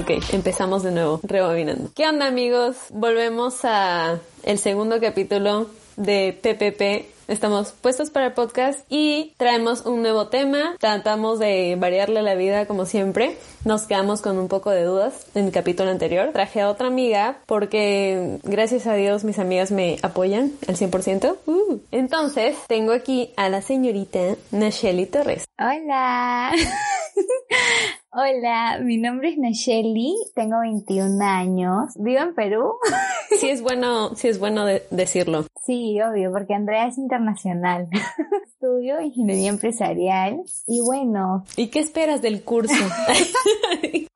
Ok, empezamos de nuevo, rebobinando. ¿Qué onda amigos? Volvemos a el segundo capítulo de PPP. Estamos puestos para el podcast y traemos un nuevo tema. Tratamos de variarle la vida como siempre. Nos quedamos con un poco de dudas en el capítulo anterior. Traje a otra amiga porque gracias a Dios mis amigas me apoyan al 100%. Uh. Entonces tengo aquí a la señorita Nacheli Torres. Hola. Hola, mi nombre es Nacheli, tengo 21 años, vivo en Perú. Sí es bueno, sí es bueno de- decirlo. Sí, obvio, porque Andrea es internacional. Estudio ingeniería empresarial y bueno, ¿Y qué esperas del curso?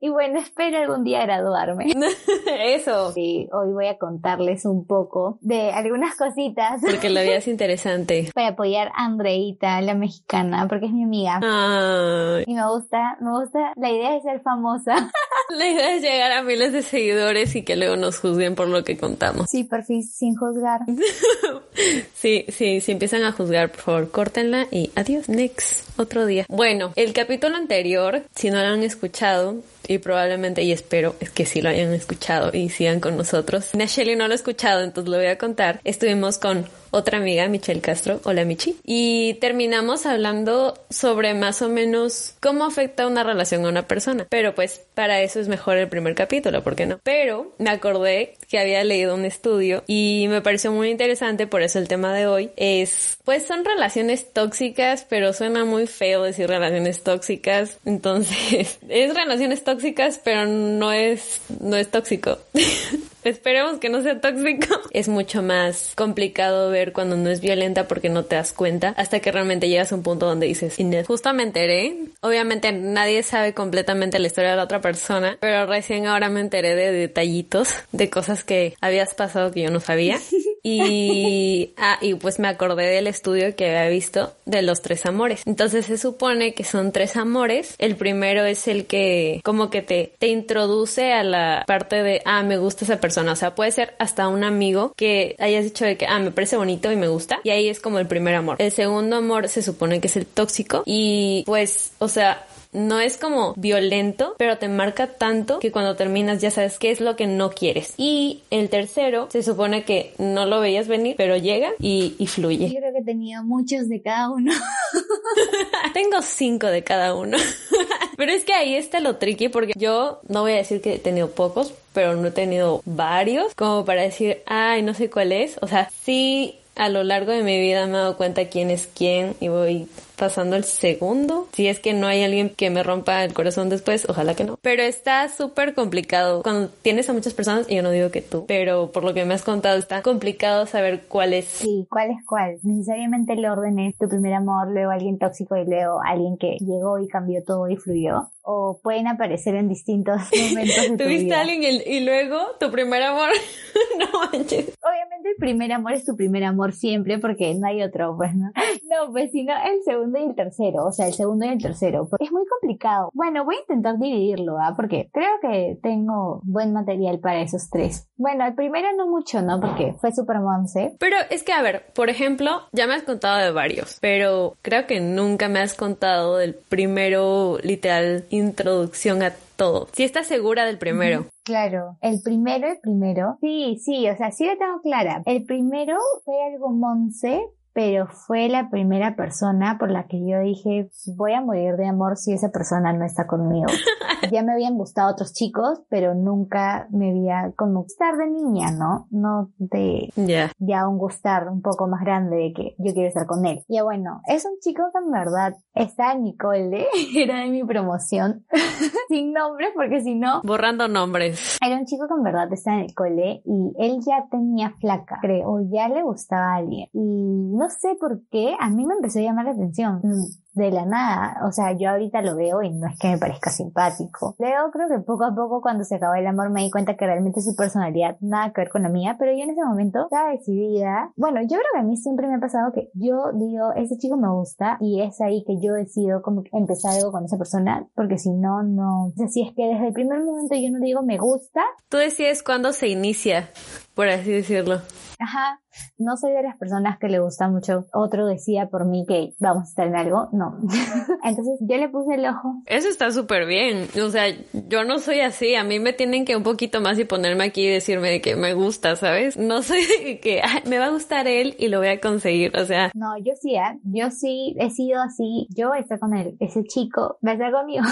y bueno, espero algún día graduarme. Eso. Sí, hoy voy a contarles un poco de algunas cositas Porque la vida es interesante. para apoyar a Andreita, la mexicana, porque es mi amiga. Ay, Y me gusta, me gusta la idea de ser famosa. la idea es llegar a miles de seguidores y que luego nos juzguen por lo que contamos. Sí, por fin, sin juzgar. Sí, sí, si empiezan a juzgar, por favor, córtenla y adiós, next, otro día. Bueno, el capítulo anterior, si no lo han escuchado, y probablemente, y espero es que sí lo hayan escuchado y sigan con nosotros. Nacheli no lo ha escuchado, entonces lo voy a contar. Estuvimos con otra amiga, Michelle Castro, hola Michi, y terminamos hablando sobre más o menos cómo afecta una relación a una persona. Pero pues para eso es mejor el primer capítulo, ¿por qué no? Pero me acordé que había leído un estudio y me pareció muy interesante, por eso el tema de hoy es, pues son relaciones tóxicas, pero suena muy feo decir relaciones tóxicas, entonces es relaciones tóxicas, pero no es, no es tóxico. Esperemos que no sea tóxico. Es mucho más complicado ver cuando no es violenta porque no te das cuenta hasta que realmente llegas a un punto donde dices, "Enough". justo me enteré. Obviamente nadie sabe completamente la historia de la otra persona, pero recién ahora me enteré de detallitos, de cosas que habías pasado que yo no sabía. Y, ah, y pues me acordé del estudio que había visto de los tres amores. Entonces se supone que son tres amores. El primero es el que como que te, te introduce a la parte de, ah, me gusta esa persona. O sea, puede ser hasta un amigo que hayas dicho de que, ah, me parece bonito y me gusta. Y ahí es como el primer amor. El segundo amor se supone que es el tóxico. Y pues, o sea, no es como violento, pero te marca tanto que cuando terminas ya sabes qué es lo que no quieres. Y el tercero se supone que no lo veías venir, pero llega y, y Yo fluye. creo que tenido muchos de cada uno. Tengo cinco de cada uno. pero es que ahí está lo tricky porque yo no voy a decir que he tenido pocos, pero no he tenido varios como para decir, ay, no sé cuál es. O sea, sí a lo largo de mi vida me he dado cuenta quién es quién y voy pasando el segundo. Si es que no hay alguien que me rompa el corazón después, ojalá que no. Pero está súper complicado. Cuando tienes a muchas personas, y yo no digo que tú, pero por lo que me has contado, está complicado saber cuál es. Sí, ¿cuál es cuál? Necesariamente el orden es tu primer amor, luego alguien tóxico y luego alguien que llegó y cambió todo y fluyó. O pueden aparecer en distintos momentos de tu Tuviste vida. a alguien y, y luego tu primer amor. no manches. Obviamente el primer amor es tu primer amor siempre porque no hay otro, pues, ¿no? No, pues sino el segundo y el tercero, o sea, el segundo y el tercero. Es muy complicado. Bueno, voy a intentar dividirlo, ¿ah? Porque creo que tengo buen material para esos tres. Bueno, el primero no mucho, ¿no? Porque fue super monce. Pero es que, a ver, por ejemplo, ya me has contado de varios, pero creo que nunca me has contado del primero, literal, introducción a todo. Si estás segura del primero. Claro, el primero, el primero. Sí, sí, o sea, sí lo tengo clara. El primero fue algo monce, pero fue la primera persona por la que yo dije, voy a morir de amor si esa persona no está conmigo. ya me habían gustado otros chicos, pero nunca me había como gustar de niña, ¿no? No de Ya. ya un gustar un poco más grande de que yo quiero estar con él. Ya bueno, es un chico que en verdad está en mi cole, era de mi promoción, sin nombre porque si no, Borrando nombres. era un chico que en verdad está en el cole y él ya tenía flaca, creo, o ya le gustaba a alguien. Y no sé por qué, a mí me empezó a llamar la atención. mm, De la nada, o sea, yo ahorita lo veo y no es que me parezca simpático. Luego creo que poco a poco cuando se acabó el amor me di cuenta que realmente su personalidad nada que ver con la mía, pero yo en ese momento estaba decidida. Bueno, yo creo que a mí siempre me ha pasado que yo digo, ese chico me gusta y es ahí que yo decido como empezar algo con esa persona, porque si no, no. O sea, si es que desde el primer momento yo no digo me gusta, Tú decides cuándo se inicia, por así decirlo. Ajá, no soy de las personas que le gusta mucho. Otro decía por mí que vamos a estar en algo. No. Entonces yo le puse el ojo. Eso está súper bien. O sea, yo no soy así. A mí me tienen que un poquito más y ponerme aquí y decirme de que me gusta, ¿sabes? No soy de que "Ay, me va a gustar él y lo voy a conseguir. O sea, No, yo sí, ¿eh? yo sí he sido así. Yo estar con él. Ese chico va a estar conmigo.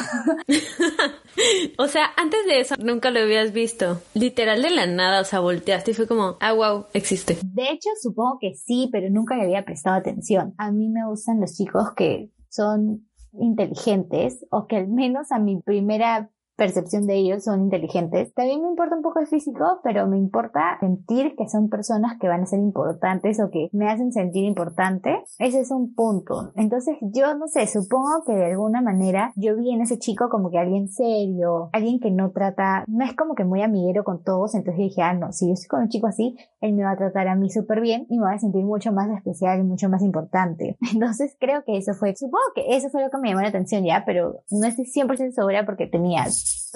o sea, antes de eso nunca lo habías visto. Literal de la nada, o sea, volteaste y fue como, ah, wow, existe. De hecho, supongo que sí, pero nunca le había prestado atención. A mí me gustan los chicos que son inteligentes o que al menos a mi primera percepción de ellos son inteligentes. También me importa un poco el físico, pero me importa sentir que son personas que van a ser importantes o que me hacen sentir importante. Ese es un punto. Entonces yo no sé, supongo que de alguna manera yo vi en ese chico como que alguien serio, alguien que no trata, no es como que muy amiguero con todos, entonces dije, ah, no, si yo estoy con un chico así, él me va a tratar a mí súper bien y me va a sentir mucho más especial y mucho más importante. Entonces creo que eso fue, supongo que eso fue lo que me llamó la atención ya, pero no estoy 100% segura porque tenía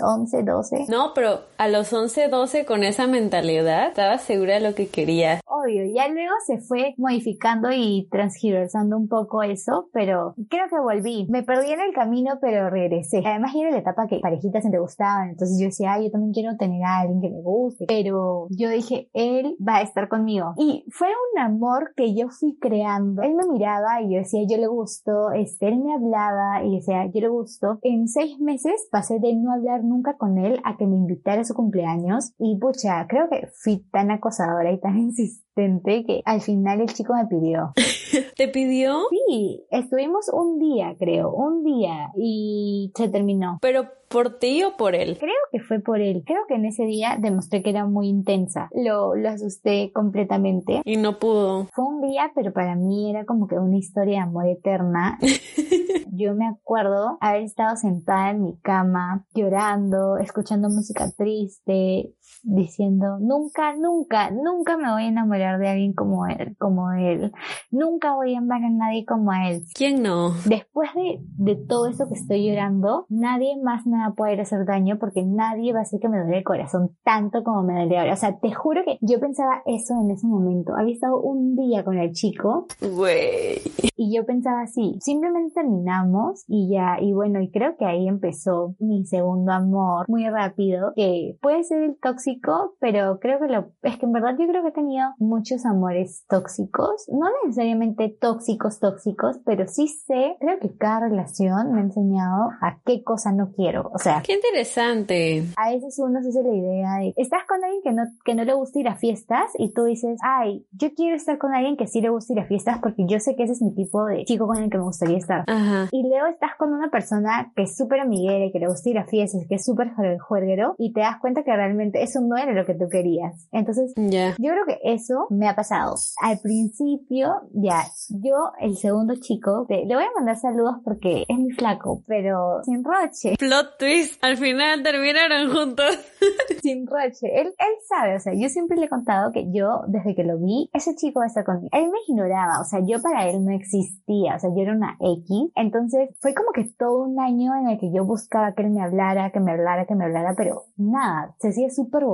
11, 12. No, pero a los 11, 12 con esa mentalidad, estaba segura de lo que quería. Obvio, ya luego se fue modificando y transgiversando un poco eso, pero creo que volví. Me perdí en el camino, pero regresé. Además, era la etapa que parejitas se me gustaban, entonces yo decía, ay, yo también quiero tener a alguien que me guste, pero yo dije, él va a estar conmigo. Y fue un amor que yo fui creando. Él me miraba y yo decía, yo le gusto, este, él me hablaba y decía, yo le gusto. En seis meses pasé de no hablar nunca con él a que me invitara a su cumpleaños y pucha, creo que fui tan acosadora y tan insistente que al final el chico me pidió. ¿Te pidió? Sí, estuvimos un día, creo, un día y se terminó. ¿Pero por ti o por él? Creo que fue por él. Creo que en ese día demostré que era muy intensa. Lo, lo asusté completamente. Y no pudo. Fue un día, pero para mí era como que una historia de amor eterna. Yo me acuerdo haber estado sentada en mi cama, llorando, escuchando música triste, diciendo, nunca, nunca, nunca me voy a enamorar de alguien como él, como él. Nunca voy a amar a nadie como a él. ¿Quién no? Después de, de todo eso que estoy llorando, nadie más me va a poder hacer daño porque nadie va a hacer que me duele el corazón tanto como me duele ahora. O sea, te juro que yo pensaba eso en ese momento. Había estado un día con el chico Güey. y yo pensaba así, simplemente terminamos y ya, y bueno, y creo que ahí empezó mi segundo amor muy rápido, que puede ser el tóxico, pero creo que lo, es que en verdad yo creo que he tenido muchos amores tóxicos, no necesariamente tóxicos, tóxicos, pero sí sé, creo que cada relación me ha enseñado a qué cosa no quiero, o sea, Qué interesante. a veces uno se hace la idea de, estás con alguien que no, que no le gusta ir a fiestas y tú dices, ay, yo quiero estar con alguien que sí le gusta ir a fiestas porque yo sé que ese es mi tipo de chico con el que me gustaría estar. Ajá. Y luego estás con una persona que es súper amiguera y que le gusta ir a fiestas, que es súper juerguero y te das cuenta que realmente eso no era lo que tú querías. Entonces, yo creo que eso me ha pasado. Al principio, ya, yo, el segundo chico, te- le voy a mandar saludos porque es muy flaco, pero sin roche. Plot twist. Al final terminaron juntos. sin roche. Él, él sabe, o sea, yo siempre le he contado que yo, desde que lo vi, ese chico va a estar conmigo. Él me ignoraba, o sea, yo para él no existía, o sea, yo era una X. Entonces, fue como que todo un año en el que yo buscaba que él me hablara, que me hablara, que me hablara, pero nada, se hacía súper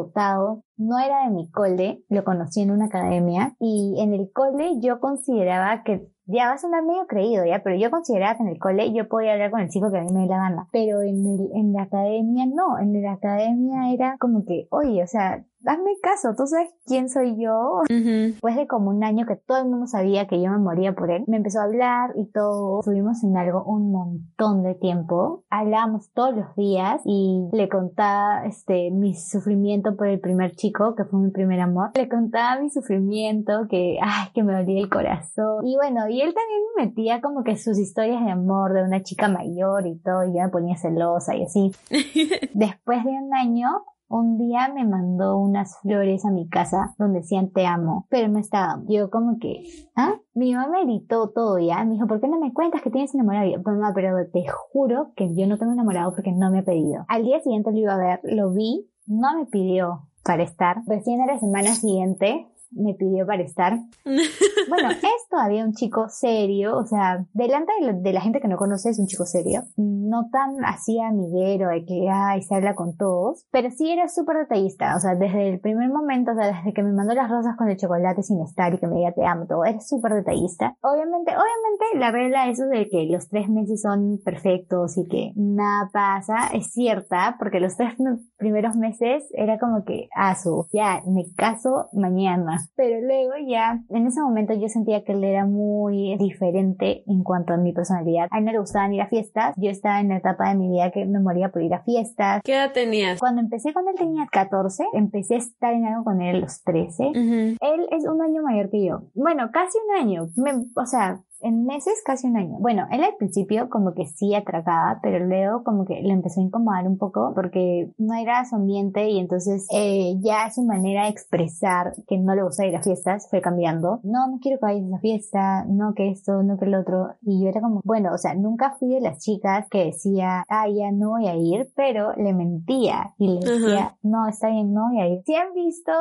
No era de mi cole, lo conocí en una academia y en el cole yo consideraba que ya va a sonar medio creído, ya, pero yo consideraba que en el cole yo podía hablar con el chico que a mí me dé la gana. Pero en, el, en la academia no, en la academia era como que, oye, o sea, hazme caso, tú sabes quién soy yo. Después de como un año que todo el mundo sabía que yo me moría por él, me empezó a hablar y todo. Estuvimos en algo un montón de tiempo. Hablábamos todos los días y le contaba este mi sufrimiento por el primer chico, que fue mi primer amor. Le contaba mi sufrimiento, que ay, que me dolía el corazón. Y bueno, y él también me metía como que sus historias de amor de una chica mayor y todo, y ya me ponía celosa y así. Después de un año, un día me mandó unas flores a mi casa donde decían te amo, pero no estaba. Yo como que, ¿ah? Mi mamá me gritó todo ya. Me dijo, ¿por qué no me cuentas que tienes enamorado? Yo, mamá, pero te juro que yo no tengo enamorado porque no me ha pedido. Al día siguiente lo iba a ver, lo vi, no me pidió para estar. Recién a la semana siguiente me pidió para estar. Bueno, es todavía un chico serio, o sea, delante de, la gente que no conoce es un chico serio, no tan así amiguero de que, ay, se habla con todos, pero sí era súper detallista, o sea, desde el primer momento, o sea, desde que me mandó las rosas con el chocolate sin estar y que me diga te amo, todo, era súper detallista. Obviamente, obviamente la regla eso de que los tres meses son perfectos y que nada pasa es cierta, porque los tres primeros meses era como que, ah, su, ya, me caso mañana pero luego ya, en ese momento yo sentía que él era muy diferente en cuanto a mi personalidad. A él no le gustaban ir a fiestas, yo estaba en la etapa de mi vida que me moría por ir a fiestas. ¿Qué edad tenías? Cuando empecé con él tenía 14, empecé a estar en algo con él a los 13. Él es un año mayor que yo. Bueno, casi un año. o sea, en meses casi un año. Bueno, él al principio como que sí atracaba, pero luego como que le empezó a incomodar un poco porque no era su ambiente y entonces eh, ya su manera de expresar que no le gusta ir a fiestas fue cambiando. No, no quiero que vayas a esa fiesta, no que esto, no que el otro. Y yo era como, bueno, o sea, nunca fui de las chicas que decía, ah, ya no voy a ir, pero le mentía y le decía, no, está bien, no voy a ir. Si han visto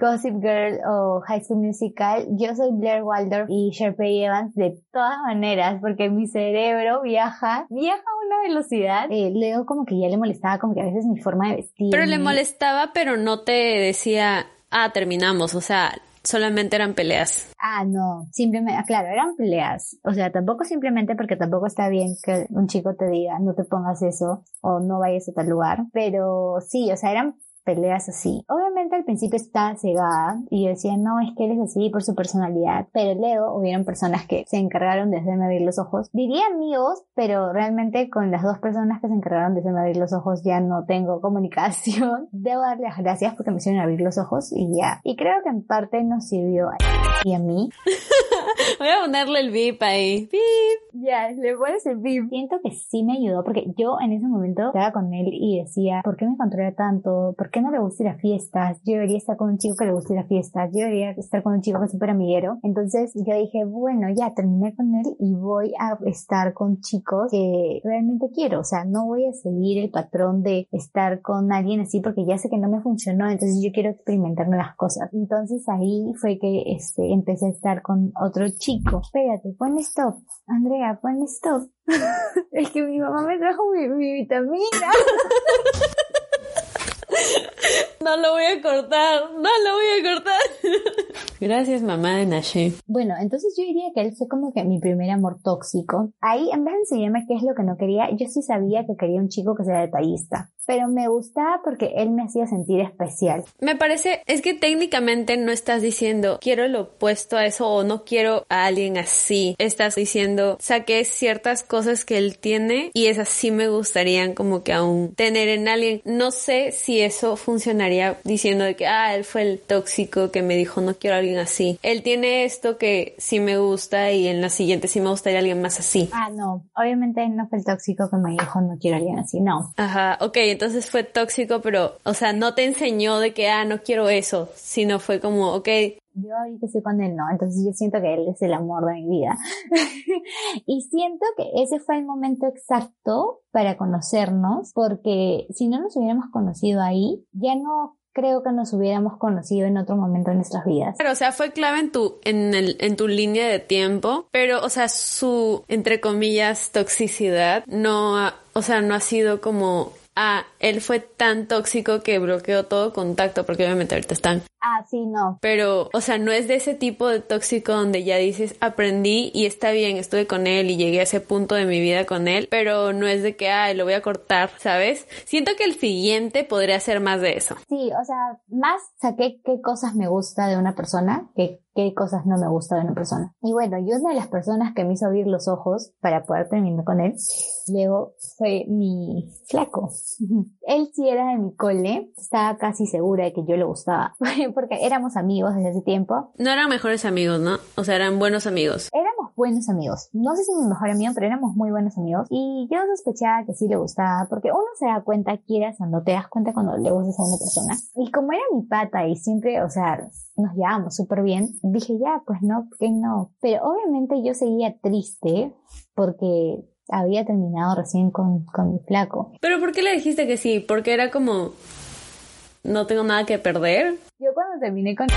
Gossip Girl o High School Musical, yo soy Blair Waldorf y Sharpay Evans de todas maneras, porque mi cerebro viaja, viaja a una velocidad. Eh, Leo como que ya le molestaba como que a veces mi forma de vestir. Pero le molestaba, pero no te decía, ah, terminamos, o sea, solamente eran peleas. Ah, no, simplemente, ah, claro, eran peleas. O sea, tampoco simplemente porque tampoco está bien que un chico te diga, no te pongas eso o no vayas a tal lugar. Pero sí, o sea, eran peleas así. Obviamente principio estaba cegada y yo decía, no, es que él es así por su personalidad, pero luego hubieron personas que se encargaron de hacerme abrir los ojos. Diría amigos, pero realmente con las dos personas que se encargaron de hacerme abrir los ojos ya no tengo comunicación. Debo darle las gracias porque me hicieron abrir los ojos y ya. Y creo que en parte nos sirvió a y a mí. Voy a ponerle el beep ahí. Beep. Ya, le pones el beep. Siento que sí me ayudó porque yo en ese momento estaba con él y decía, ¿por qué me controla tanto? ¿Por qué no le gusta ir a fiestas? Yo debería estar con un chico que le gusta ir a fiestas. Yo debería estar con un chico que es súper amiguero. Entonces yo dije, bueno, ya terminé con él y voy a estar con chicos que realmente quiero. O sea, no voy a seguir el patrón de estar con alguien así porque ya sé que no me funcionó. Entonces yo quiero experimentar nuevas cosas. Entonces ahí fue que este, empecé a estar con otro chico. Espérate, pon stop. Andrea, pon stop. es que mi mamá me trajo mi, mi vitamina. No lo voy a cortar, no lo voy a cortar. Gracias, mamá de Nashe. Bueno, entonces yo diría que él fue como que mi primer amor tóxico. Ahí, en vez de enseñarme qué es lo que no quería, yo sí sabía que quería un chico que sea detallista pero me gustaba porque él me hacía sentir especial. Me parece, es que técnicamente no estás diciendo quiero lo opuesto a eso o no quiero a alguien así. Estás diciendo saqué ciertas cosas que él tiene y esas sí me gustarían como que aún tener en alguien. No sé si eso funcionaría diciendo de que ah, él fue el tóxico que me dijo no quiero a alguien así. Él tiene esto que sí me gusta y en la siguiente sí me gustaría alguien más así. Ah, no. Obviamente no fue el tóxico que me dijo no quiero a alguien así. No. Ajá, ok entonces fue tóxico, pero, o sea, no te enseñó de que, ah, no quiero eso, sino fue como, ok. Yo ahorita estoy con él, no, entonces yo siento que él es el amor de mi vida. y siento que ese fue el momento exacto para conocernos, porque si no nos hubiéramos conocido ahí, ya no creo que nos hubiéramos conocido en otro momento de nuestras vidas. Pero, o sea, fue clave en tu, en el, en tu línea de tiempo, pero, o sea, su, entre comillas, toxicidad no, o sea, no ha sido como ah, él fue tan tóxico que bloqueó todo contacto, porque obviamente ahorita están. Ah, sí, no. Pero, o sea, no es de ese tipo de tóxico donde ya dices, aprendí y está bien, estuve con él y llegué a ese punto de mi vida con él, pero no es de que, ay, lo voy a cortar, ¿sabes? Siento que el siguiente podría ser más de eso. Sí, o sea, más saqué qué cosas me gusta de una persona que qué cosas no me gusta de una persona. Y bueno, y una de las personas que me hizo abrir los ojos para poder terminar con él, luego fue mi flaco. él sí era de mi cole, estaba casi segura de que yo le gustaba, porque éramos amigos desde ese tiempo. No eran mejores amigos, ¿no? O sea, eran buenos amigos. Éramos buenos amigos. No sé si mi mejor amigo, pero éramos muy buenos amigos. Y yo sospechaba que sí le gustaba, porque uno se da cuenta, quieras o no te das cuenta cuando le gustas a una persona. Y como era mi pata y siempre, o sea, nos llevábamos súper bien, dije ya, pues no, que no. Pero obviamente yo seguía triste porque había terminado recién con, con mi flaco. ¿Pero por qué le dijiste que sí? Porque era como, no tengo nada que perder. Yo cuando terminé con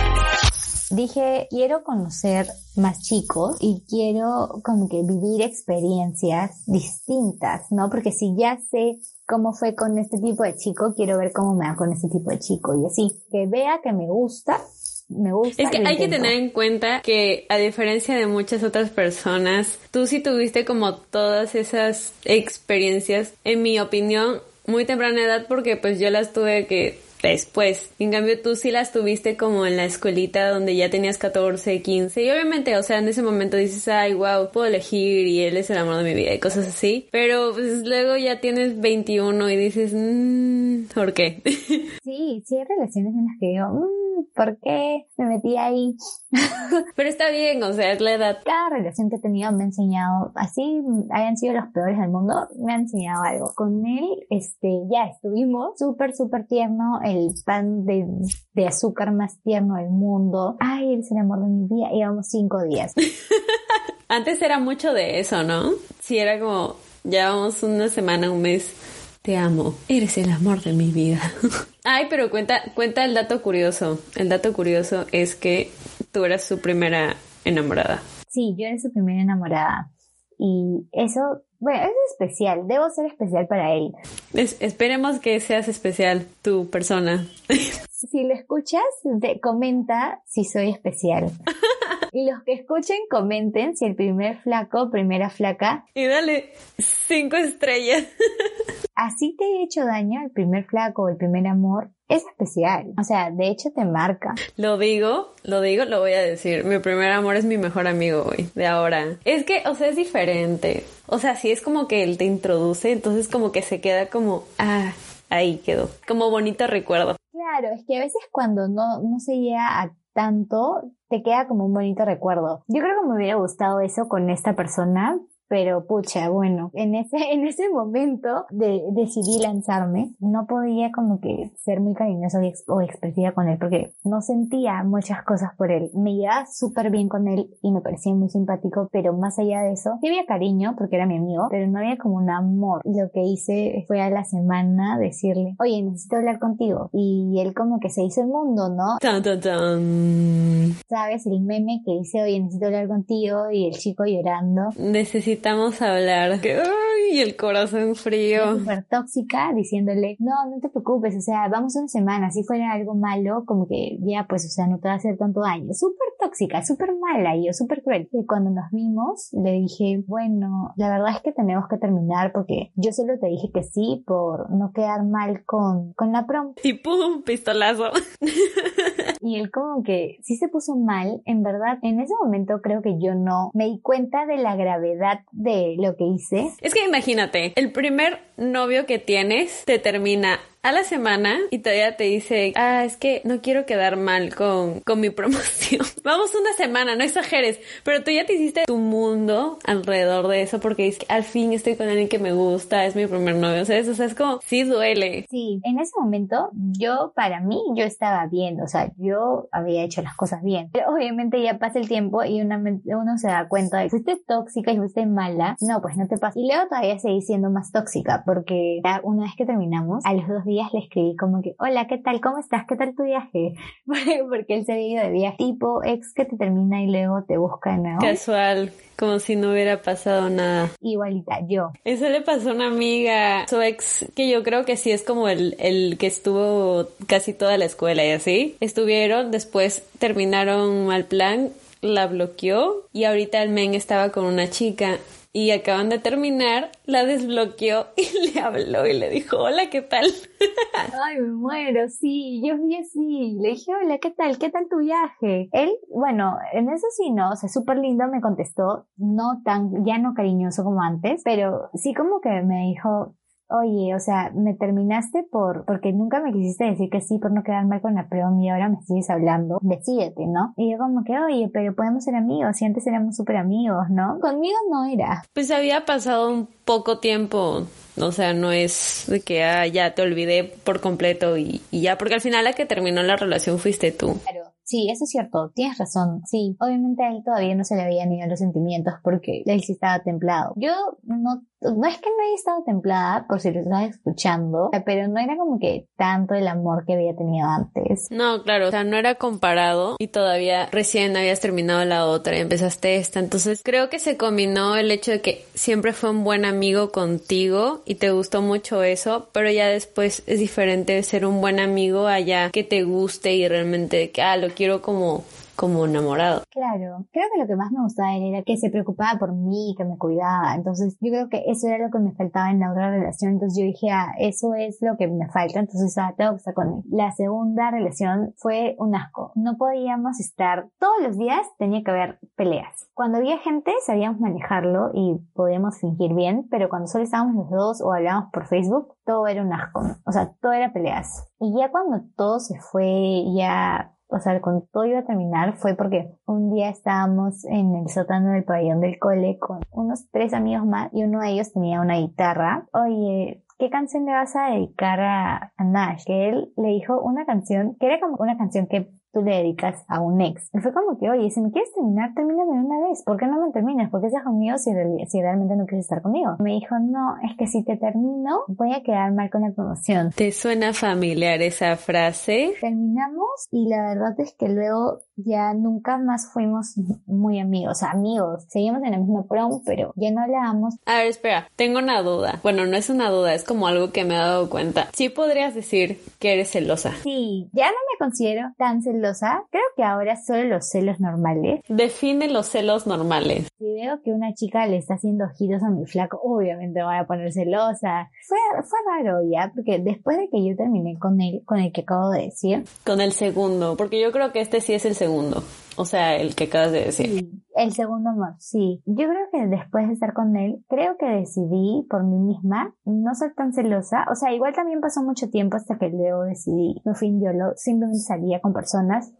dije, quiero conocer más chicos y quiero como que vivir experiencias distintas, ¿no? Porque si ya sé cómo fue con este tipo de chico, quiero ver cómo me va con este tipo de chico y así, que vea que me gusta me gusta. Es que hay que tener en cuenta que a diferencia de muchas otras personas, tú sí tuviste como todas esas experiencias, en mi opinión, muy temprana edad porque pues yo las tuve que después. En cambio, tú sí las tuviste como en la escuelita donde ya tenías 14, 15. Y obviamente, o sea, en ese momento dices, ay, wow, puedo elegir y él es el amor de mi vida y cosas así. Pero pues luego ya tienes 21 y dices, mmm, ¿por qué? Sí, sí hay relaciones en las que digo, mmm, ¿por qué me metí ahí? Pero está bien, o sea, es la edad. Cada relación que he tenido me ha enseñado, así hayan sido los peores del mundo, me ha enseñado algo. Con él, este, ya estuvimos súper, súper tierno, el pan de, de, azúcar más tierno del mundo. Ay, él es el amor de mi vida. Llevamos cinco días. Antes era mucho de eso, ¿no? Sí, era como, llevamos una semana, un mes. Te amo, eres el amor de mi vida. Ay, pero cuenta, cuenta el dato curioso. El dato curioso es que tú eras su primera enamorada. Sí, yo era su primera enamorada. Y eso bueno, es especial, debo ser especial para él. esperemos que seas especial tu persona. Si lo escuchas, te comenta si soy especial. Y los que escuchen, comenten si el primer flaco, primera flaca. Y dale cinco estrellas. Así te he hecho daño el primer flaco o el primer amor. Es especial. O sea, de hecho te marca. Lo digo, lo digo, lo voy a decir. Mi primer amor es mi mejor amigo hoy, de ahora. Es que, o sea, es diferente. O sea, si es como que él te introduce, entonces como que se queda como, ah, ahí quedó. Como bonito recuerdo. Claro, es que a veces cuando no, no se llega a tanto, te queda como un bonito recuerdo. Yo creo que me hubiera gustado eso con esta persona, pero pucha, bueno, en ese, en ese momento de, decidí lanzarme, no podía como que ser muy cariñosa o expresiva con él porque no sentía muchas cosas por él. Me llevaba súper bien con él y me parecía muy simpático, pero más allá de eso, sí había cariño porque era mi amigo, pero no había como un amor. Lo que hice fue a la semana decirle, oye, necesito hablar contigo. Y él como que se hizo el mundo, ¿no? Tan, tan, tan. ¿Sabes? El meme que dice, oye, necesito hablar contigo y el chico llorando. Necesito necesitamos hablar. Y el corazón frío. Súper tóxica, diciéndole, no, no te preocupes, o sea, vamos una semana, si fuera algo malo, como que ya, pues, o sea, no te va a hacer tanto daño. Súper tóxica, súper mala y yo súper cruel. Y cuando nos vimos, le dije, bueno, la verdad es que tenemos que terminar porque yo solo te dije que sí por no quedar mal con, con la prom. Y pum, pistolazo. y él como que sí se puso mal, en verdad, en ese momento creo que yo no me di cuenta de la gravedad de lo que hice. Es que imagínate, el primer novio que tienes te termina a la semana y todavía te dice, ah, es que no quiero quedar mal con, con mi promoción. Vamos una semana, no exageres, pero tú ya te hiciste tu mundo alrededor de eso porque es que al fin estoy con alguien que me gusta, es mi primer novio, o sea, eso, es como, sí duele. Sí, en ese momento yo, para mí, yo estaba bien, o sea, yo había hecho las cosas bien, pero obviamente ya pasa el tiempo y una, uno se da cuenta de fuiste tóxica y fuiste mala, no, pues no te pasa. Y luego todavía seguí siendo más tóxica porque una vez que terminamos, a los dos días días le escribí como que, hola, ¿qué tal? ¿Cómo estás? ¿Qué tal tu viaje? Porque él se había ido de viaje tipo ex que te termina y luego te busca de nuevo. Casual, como si no hubiera pasado nada. Igualita, yo. Eso le pasó a una amiga, su ex, que yo creo que sí es como el, el que estuvo casi toda la escuela y así. Estuvieron, después terminaron mal plan, la bloqueó y ahorita el men estaba con una chica y acaban de terminar, la desbloqueó y le habló y le dijo, hola, ¿qué tal? Ay, me muero, sí, yo vi así, le dije, hola, ¿qué tal? ¿Qué tal tu viaje? Él, bueno, en eso sí, no, o sea, súper lindo me contestó, no tan, ya no cariñoso como antes, pero sí como que me dijo, oye, o sea, me terminaste por, porque nunca me quisiste decir que sí por no quedar mal con la prom y ahora me sigues hablando, decídete, ¿no? Y yo como que, oye, pero podemos ser amigos, si antes éramos súper amigos, ¿no? Conmigo no era. Pues había pasado un poco tiempo, o sea, no es de que ah, ya te olvidé por completo y, y ya, porque al final la que terminó la relación fuiste tú. Claro. Sí, eso es cierto, tienes razón. Sí, obviamente a él todavía no se le habían ido los sentimientos porque él sí estaba templado. Yo no, no es que no haya estado templada, por si lo estaba escuchando, pero no era como que tanto el amor que había tenido antes. No, claro, o sea, no era comparado y todavía recién habías terminado la otra y empezaste esta. Entonces creo que se combinó el hecho de que siempre fue un buen amigo contigo y te gustó mucho eso, pero ya después es diferente ser un buen amigo allá que te guste y realmente que, ah, lo quiero como como enamorado. Claro, creo que lo que más me gustaba de él era que se preocupaba por mí, que me cuidaba. Entonces, yo creo que eso era lo que me faltaba en la otra relación. Entonces, yo dije, ah, eso es lo que me falta. Entonces, ah, tengo que estar con él. La segunda relación fue un asco. No podíamos estar todos los días, tenía que haber peleas. Cuando había gente, sabíamos manejarlo y podíamos fingir bien, pero cuando solo estábamos los dos o hablábamos por Facebook, todo era un asco. O sea, todo era peleas. Y ya cuando todo se fue, ya o sea, cuando todo iba a terminar fue porque un día estábamos en el sótano del pabellón del cole con unos tres amigos más y uno de ellos tenía una guitarra. Oye, ¿qué canción le vas a dedicar a, a Nash? Que él le dijo una canción, que era como una canción que tú le dedicas a un ex. Y fue como que, oye, si me quieres terminar, termíname una vez. ¿Por qué no me terminas? ¿Por qué estás conmigo si, si realmente no quieres estar conmigo? Me dijo, no, es que si te termino, voy a quedar mal con la promoción. ¿Te suena familiar esa frase? Terminamos y la verdad es que luego ya nunca más fuimos muy amigos, amigos. Seguimos en la misma prom, pero ya no hablábamos. A ver, espera, tengo una duda. Bueno, no es una duda, es como algo que me he dado cuenta. Sí podrías decir que eres celosa. Sí, ya no me considero tan celosa. Creo que ahora solo los celos normales. Define los celos normales. Si veo que una chica le está haciendo giros a mi flaco, obviamente voy a poner celosa. Fue, fue raro ya, porque después de que yo terminé con él, con el que acabo de decir. Con el segundo, porque yo creo que este sí es el segundo. O sea, el que acabas de decir. Sí, el segundo amor, sí. Yo creo que después de estar con él, creo que decidí por mí misma no ser tan celosa. O sea, igual también pasó mucho tiempo hasta que luego decidí, no fin yo lo, simplemente salía con personas.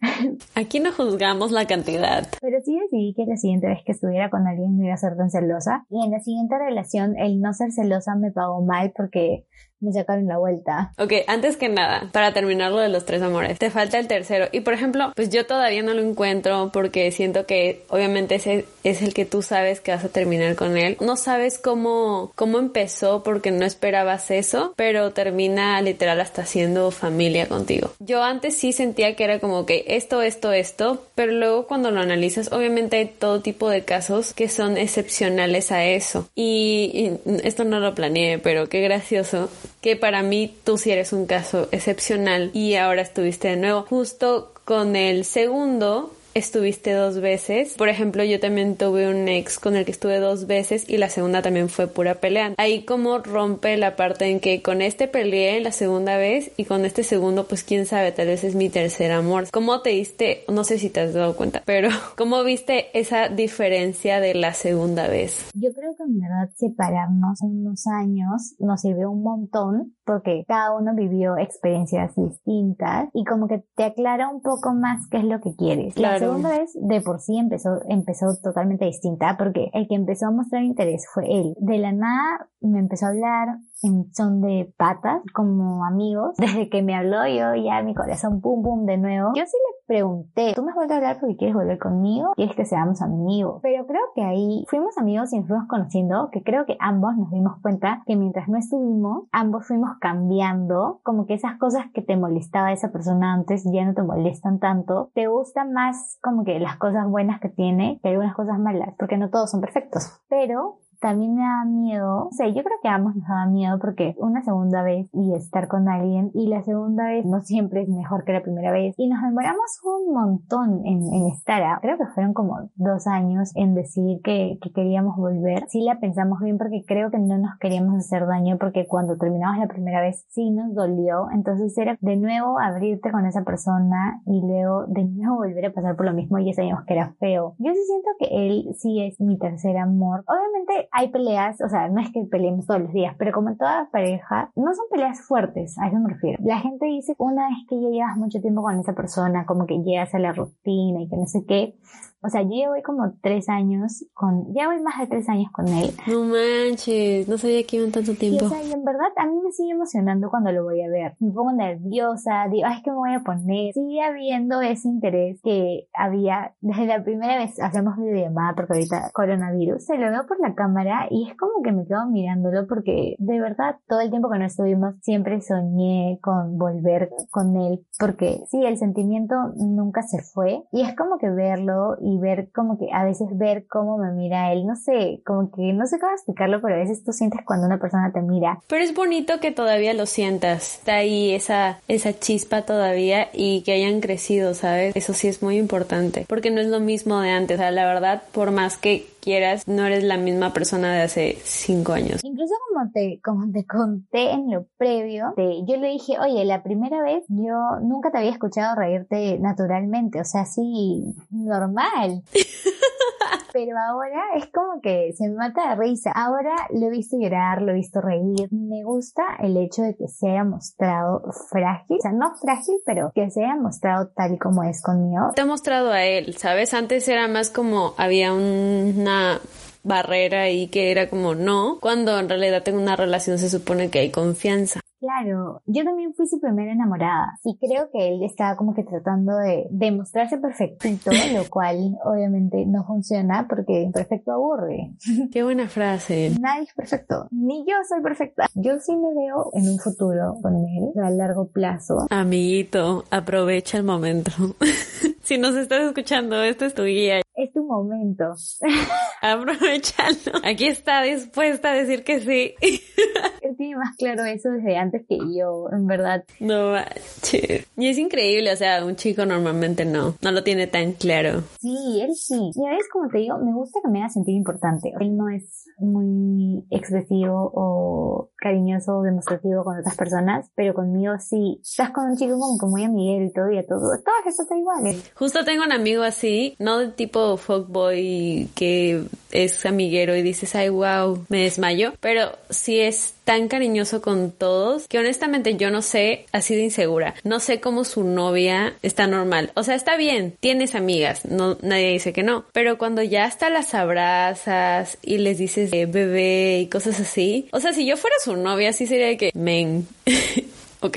Aquí no juzgamos la cantidad. Pero sí decidí que la siguiente vez que estuviera con alguien no iba a ser tan celosa. Y en la siguiente relación, el no ser celosa me pagó mal porque me sacaron la vuelta. Ok, antes que nada, para terminar lo de los tres amores, te falta el tercero. Y por ejemplo, pues yo todavía no lo encuentro porque siento que obviamente ese es el que tú sabes que vas a terminar con él. No sabes cómo, cómo empezó porque no esperabas eso, pero termina literal hasta siendo familia contigo. Yo antes sí sentía que era como que esto, esto, esto, pero luego cuando lo analizas, obviamente hay todo tipo de casos que son excepcionales a eso. Y, y esto no lo planeé, pero qué gracioso que para mí tú sí eres un caso excepcional y ahora estuviste de nuevo justo con el segundo estuviste dos veces. Por ejemplo, yo también tuve un ex con el que estuve dos veces y la segunda también fue pura pelea. Ahí como rompe la parte en que con este peleé la segunda vez y con este segundo, pues quién sabe, tal vez es mi tercer amor. ¿Cómo te diste? No sé si te has dado cuenta, pero ¿cómo viste esa diferencia de la segunda vez? Yo creo que en verdad separarnos unos años nos sirvió un montón porque cada uno vivió experiencias distintas y como que te aclara un poco más qué es lo que quieres. Claro. La segunda vez de por sí empezó, empezó totalmente distinta porque el que empezó a mostrar interés fue él. De la nada me empezó a hablar en son de patas como amigos. Desde que me habló yo ya mi corazón pum pum de nuevo. Yo sí le pregunté, ¿tú me has vuelto a hablar porque quieres volver conmigo? ¿Quieres que seamos amigos? Pero creo que ahí fuimos amigos y nos fuimos conociendo, que creo que ambos nos dimos cuenta que mientras no estuvimos, ambos fuimos cambiando, como que esas cosas que te molestaba esa persona antes ya no te molestan tanto, te gustan más como que las cosas buenas que tiene que algunas cosas malas, porque no todos son perfectos. Pero también me da miedo, o sea, yo creo que a ambos nos da miedo porque una segunda vez y estar con alguien y la segunda vez no siempre es mejor que la primera vez y nos demoramos un montón en, en estar, ¿ah? creo que fueron como dos años en decidir que, que queríamos volver. Sí la pensamos bien porque creo que no nos queríamos hacer daño porque cuando terminamos la primera vez sí nos dolió, entonces era de nuevo abrirte con esa persona y luego de nuevo volver a pasar por lo mismo y ya sabíamos que era feo. Yo sí siento que él sí es mi tercer amor. Obviamente hay peleas, o sea, no es que peleemos todos los días, pero como en toda pareja, no son peleas fuertes, a eso me refiero. La gente dice, una vez que ya llevas mucho tiempo con esa persona, como que llegas a la rutina y que no sé qué, o sea, yo ya voy como tres años con, ya voy más de tres años con él. No manches, no sabía que iban tanto tiempo. Y, o sea, y en verdad a mí me sigue emocionando cuando lo voy a ver. Me pongo nerviosa, digo, ay, es que me voy a poner. Sigue habiendo ese interés que había desde la primera vez hacemos videollamada porque ahorita coronavirus. Se lo veo por la cámara y es como que me quedo mirándolo porque de verdad todo el tiempo que no estuvimos siempre soñé con volver con él porque sí, el sentimiento nunca se fue y es como que verlo y ver como que a veces ver cómo me mira él, no sé, como que no sé cómo explicarlo, pero a veces tú sientes cuando una persona te mira. Pero es bonito que todavía lo sientas, está ahí esa, esa chispa todavía y que hayan crecido, ¿sabes? Eso sí es muy importante, porque no es lo mismo de antes, o sea, la verdad, por más que quieras, no eres la misma persona de hace cinco años. Incluso como te, como te conté en lo previo, yo le dije, oye, la primera vez yo nunca te había escuchado reírte naturalmente, o sea, así normal. Pero ahora es como que se me mata de risa. Ahora lo he visto llorar, lo he visto reír. Me gusta el hecho de que se haya mostrado frágil. O sea, no frágil, pero que se haya mostrado tal como es conmigo. Te ha mostrado a él, ¿sabes? Antes era más como había una barrera y que era como no, cuando en realidad en una relación se supone que hay confianza. Claro, yo también fui su primera enamorada y creo que él estaba como que tratando de demostrarse perfectito, lo cual obviamente no funciona porque perfecto aburre. Qué buena frase. Nadie es perfecto, ni yo soy perfecta. Yo sí me veo en un futuro con él a largo plazo. Amiguito, aprovecha el momento. si nos estás escuchando, esta es tu guía. Es tu momento. Aprovechalo. Aquí está dispuesta a decir que sí. Él tiene más claro eso desde antes que yo, en verdad. No manches. Y es increíble, o sea, un chico normalmente no, no lo tiene tan claro. Sí, él sí. Y a veces, como te digo, me gusta que me haga sentir importante. Él no es muy expresivo o cariñoso o demostrativo con otras personas, pero conmigo sí. Estás con un chico como que muy amiguero y todo y a todo. Todas estas son iguales. Justo tengo un amigo así, no de tipo fuckboy que es amiguero y dices, ay, wow, me desmayo, pero sí es tan cariñoso con todos que honestamente yo no sé, así de insegura, no sé cómo su novia está normal. O sea, está bien, tienes amigas, no, nadie dice que no, pero cuando ya hasta las abrazas y les dices eh, bebé y cosas así, o sea, si yo fuera su novia, sí sería que, men, ok,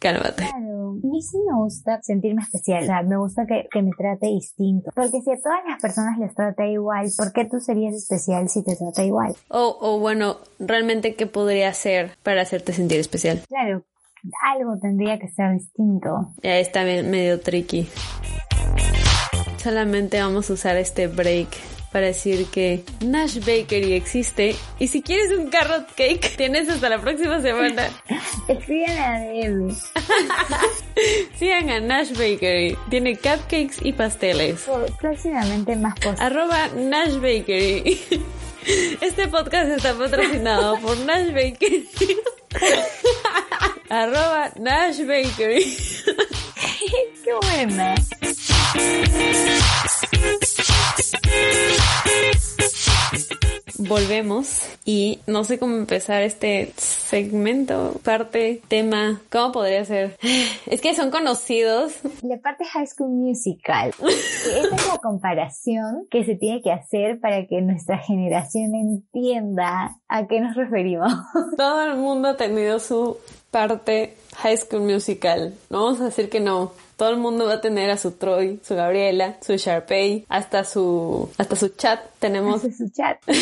cálmate. Mí sí me gusta sentirme especial, o sea, me gusta que, que, me trate distinto. Porque si a todas las personas les trata igual, ¿por qué tú serías especial si te trata igual? O, o bueno, realmente, ¿qué podría hacer para hacerte sentir especial? Claro, algo tendría que ser distinto. Ya está medio tricky. Solamente vamos a usar este break para decir que Nash Bakery existe y si quieres un carrot cake tienes hasta la próxima semana. Escriban a DM. Sigan a Nash Bakery. Tiene cupcakes y pasteles. próximamente más cosas. Arroba Nash Bakery. Este podcast está patrocinado por Nash Bakery. Arroba Nash Bakery. Qué buena. Volvemos y no sé cómo empezar este segmento, parte, tema, ¿cómo podría ser? Es que son conocidos. La parte High School Musical. Esa es la comparación que se tiene que hacer para que nuestra generación entienda a qué nos referimos. Todo el mundo ha tenido su parte High School Musical. No vamos a decir que no. Todo el mundo va a tener a su Troy, su Gabriela, su Sharpay, hasta su hasta su chat tenemos es su chat.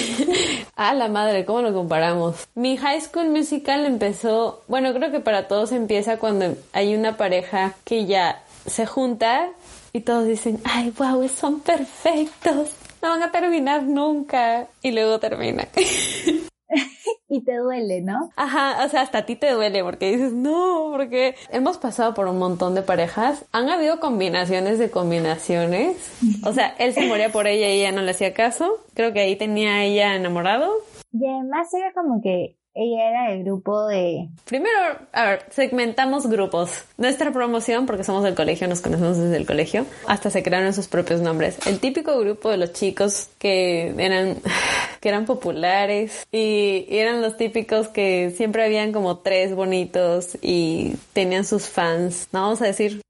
Ah, la madre, ¿cómo lo comparamos? Mi High School Musical empezó, bueno, creo que para todos empieza cuando hay una pareja que ya se junta y todos dicen, ay, wow, son perfectos, no van a terminar nunca. Y luego termina. Y te duele, ¿no? Ajá, o sea, hasta a ti te duele porque dices, no, porque hemos pasado por un montón de parejas. Han habido combinaciones de combinaciones. O sea, él se moría por ella y ella no le hacía caso. Creo que ahí tenía a ella enamorado. Y además era como que ella era el grupo de... Primero, a ver, segmentamos grupos. Nuestra promoción, porque somos del colegio, nos conocemos desde el colegio, hasta se crearon sus propios nombres. El típico grupo de los chicos que eran, que eran populares y, y eran los típicos que siempre habían como tres bonitos y tenían sus fans. No vamos a decir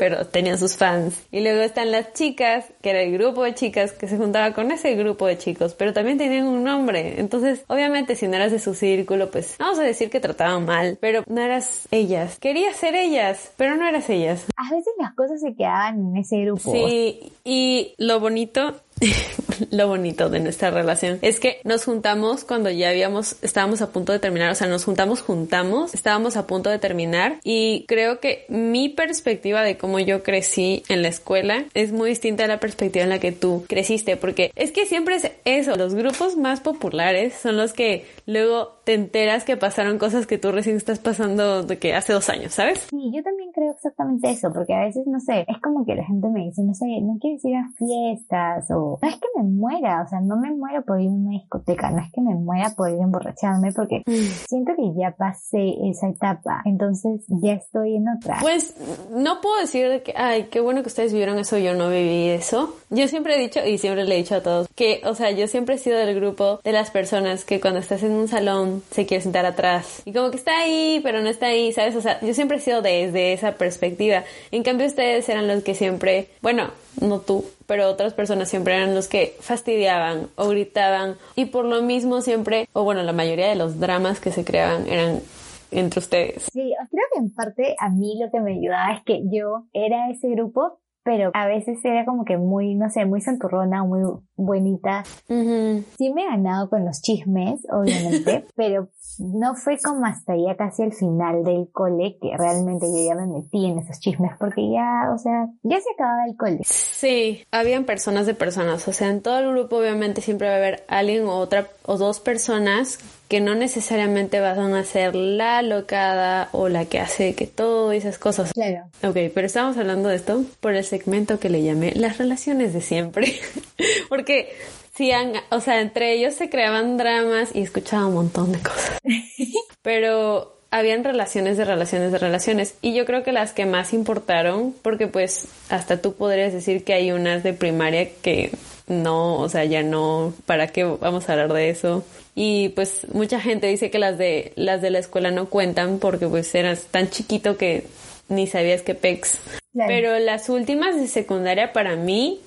pero tenían sus fans. Y luego están las chicas, que era el grupo de chicas que se juntaba con ese grupo de chicos, pero también tenían un nombre. Entonces, obviamente, si no eras de su círculo, pues vamos a decir que trataban mal, pero no eras ellas. Querías ser ellas, pero no eras ellas. A veces las cosas se quedaban en ese grupo. Sí, y lo bonito lo bonito de nuestra relación. Es que nos juntamos cuando ya habíamos, estábamos a punto de terminar, o sea, nos juntamos, juntamos, estábamos a punto de terminar y creo que mi perspectiva de cómo yo crecí en la escuela es muy distinta a la perspectiva en la que tú creciste, porque es que siempre es eso, los grupos más populares son los que luego te enteras que pasaron cosas que tú recién estás pasando de que hace dos años, ¿sabes? Sí, yo también creo exactamente eso, porque a veces, no sé, es como que la gente me dice, no sé, no quieres ir a fiestas o no es que me muera, o sea, no me muero por ir a una discoteca, no es que me muera por ir a emborracharme, porque siento que ya pasé esa etapa, entonces ya estoy en otra. Pues no puedo decir de que, ay, qué bueno que ustedes vivieron eso, yo no viví eso. Yo siempre he dicho, y siempre le he dicho a todos, que, o sea, yo siempre he sido del grupo de las personas que cuando estás en un salón se quiere sentar atrás. Y como que está ahí, pero no está ahí, ¿sabes? O sea, yo siempre he sido desde esa perspectiva. En cambio, ustedes eran los que siempre, bueno, no tú, pero otras personas siempre eran los que fastidiaban o gritaban. Y por lo mismo siempre, o bueno, la mayoría de los dramas que se creaban eran entre ustedes. Sí, creo que en parte a mí lo que me ayudaba es que yo era ese grupo, pero a veces era como que muy, no sé, muy santurrona, muy buenita. Ujú. Sí me he ganado con los chismes, obviamente, pero no fue como hasta ya casi el final del cole que realmente yo ya me metí en esos chismes, porque ya, o sea, ya se acababa el cole. Sí, habían personas de personas, o sea, en todo el grupo obviamente siempre va a haber alguien o otra o dos personas que no necesariamente van a ser la locada o la que hace que todo esas cosas. Claro. Ok, pero estamos hablando de esto por el segmento que le llamé las relaciones de siempre. Porque o sea, entre ellos se creaban dramas y escuchaba un montón de cosas. Pero habían relaciones de relaciones de relaciones. Y yo creo que las que más importaron, porque pues hasta tú podrías decir que hay unas de primaria que no, o sea, ya no, ¿para qué vamos a hablar de eso? Y pues mucha gente dice que las de las de la escuela no cuentan porque pues eras tan chiquito que ni sabías que pex. Claro. Pero las últimas de secundaria para mí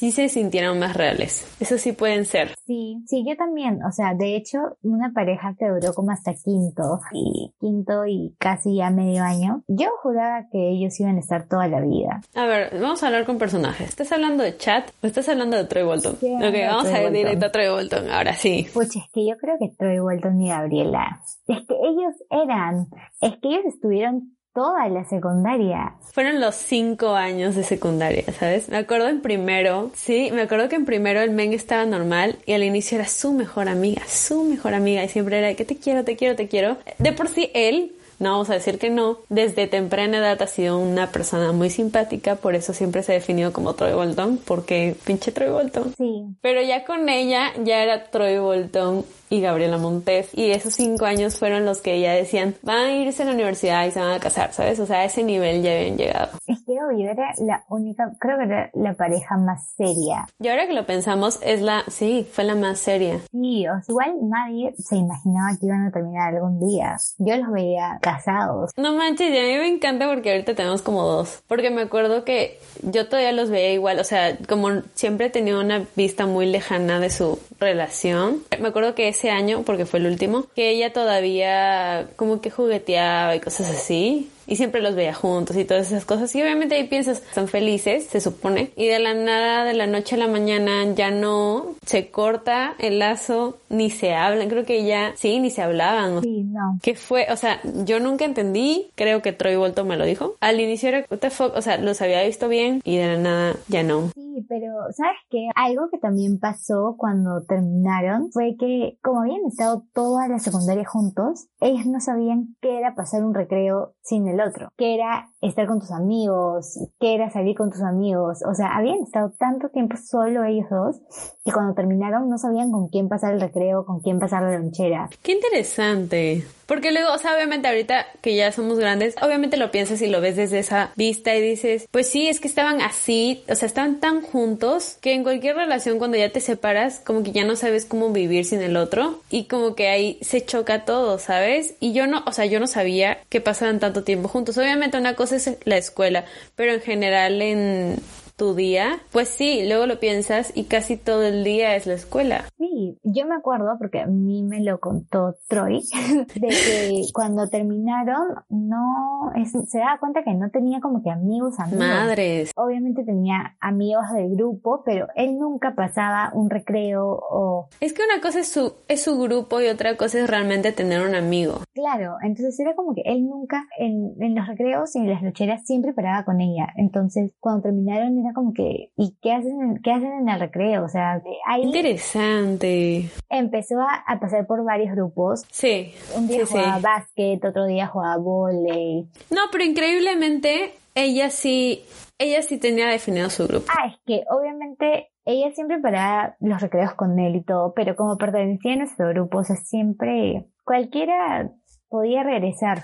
sí se sintieron más reales. Eso sí pueden ser. Sí, sí, yo también. O sea, de hecho, una pareja que duró como hasta quinto y quinto y casi ya medio año. Yo juraba que ellos iban a estar toda la vida. A ver, vamos a hablar con personajes. ¿Estás hablando de chat o estás hablando de Troy Bolton? Sí, ok, vamos Troy a ir directo a Troy Bolton. Ahora sí. Pucha, es que yo creo que Troy Bolton y Gabriela. Es que ellos eran. Es que ellos estuvieron toda la secundaria. Fueron los cinco años de secundaria, ¿sabes? Me acuerdo en primero, sí, me acuerdo que en primero el men estaba normal y al inicio era su mejor amiga, su mejor amiga y siempre era que te quiero, te quiero, te quiero. De por sí él, no vamos a decir que no, desde temprana edad ha sido una persona muy simpática, por eso siempre se ha definido como Troy Bolton, porque pinche Troy Bolton. Sí. Pero ya con ella ya era Troy Bolton y Gabriela Montes. Y esos cinco años fueron los que ya decían, van a irse a la universidad y se van a casar, ¿sabes? O sea, a ese nivel ya habían llegado. Es que obvio, era la única, creo que era la pareja más seria. Y ahora que lo pensamos, es la, sí, fue la más seria. Sí, o sea, igual nadie se imaginaba que iban a terminar algún día. Yo los veía casados. No manches, y a mí me encanta porque ahorita tenemos como dos. Porque me acuerdo que yo todavía los veía igual, o sea, como siempre he tenido una vista muy lejana de su relación. Me acuerdo que ese año, porque fue el último, que ella todavía como que jugueteaba y cosas así y siempre los veía juntos y todas esas cosas. Y obviamente ahí piensas, son felices, se supone. Y de la nada, de la noche a la mañana, ya no se corta el lazo, ni se hablan. Creo que ya, sí, ni se hablaban. Sí, no. ¿Qué fue? O sea, yo nunca entendí, creo que Troy Bolton me lo dijo. Al inicio era, what the fuck? o sea, los había visto bien y de la nada ya no. Sí, pero ¿sabes qué? Algo que también pasó cuando terminaron fue que como habían estado toda la secundaria juntos, ellos no sabían qué era pasar un recreo sin el otro, que era estar con tus amigos, que era salir con tus amigos, o sea, habían estado tanto tiempo solo ellos dos que cuando terminaron no sabían con quién pasar el recreo, con quién pasar la lonchera. Qué interesante. Porque luego, o sea, obviamente ahorita que ya somos grandes, obviamente lo piensas y lo ves desde esa vista y dices, pues sí, es que estaban así, o sea, estaban tan juntos que en cualquier relación cuando ya te separas, como que ya no sabes cómo vivir sin el otro y como que ahí se choca todo, ¿sabes? Y yo no, o sea, yo no sabía que pasaban tanto tiempo juntos. Obviamente una cosa es la escuela, pero en general en tu día, pues sí, luego lo piensas y casi todo el día es la escuela. Sí, yo me acuerdo porque a mí me lo contó Troy, de que cuando terminaron no se daba cuenta que no tenía como que amigos, amigos. Madres. Obviamente tenía amigos del grupo, pero él nunca pasaba un recreo o... Es que una cosa es su, es su grupo y otra cosa es realmente tener un amigo. Claro, entonces era como que él nunca en, en los recreos y en las nocheras siempre paraba con ella. Entonces cuando terminaron era como que, ¿y qué hacen, qué hacen en el recreo? O sea, ahí... Interesante. Empezó a, pasar por varios grupos. Sí. Un día jugaba básquet, otro día jugaba volei. No, pero increíblemente ella sí, ella sí tenía definido su grupo. Ah, es que obviamente ella siempre paraba los recreos con él y todo, pero como pertenecía a nuestro grupo, o sea, siempre cualquiera podía regresar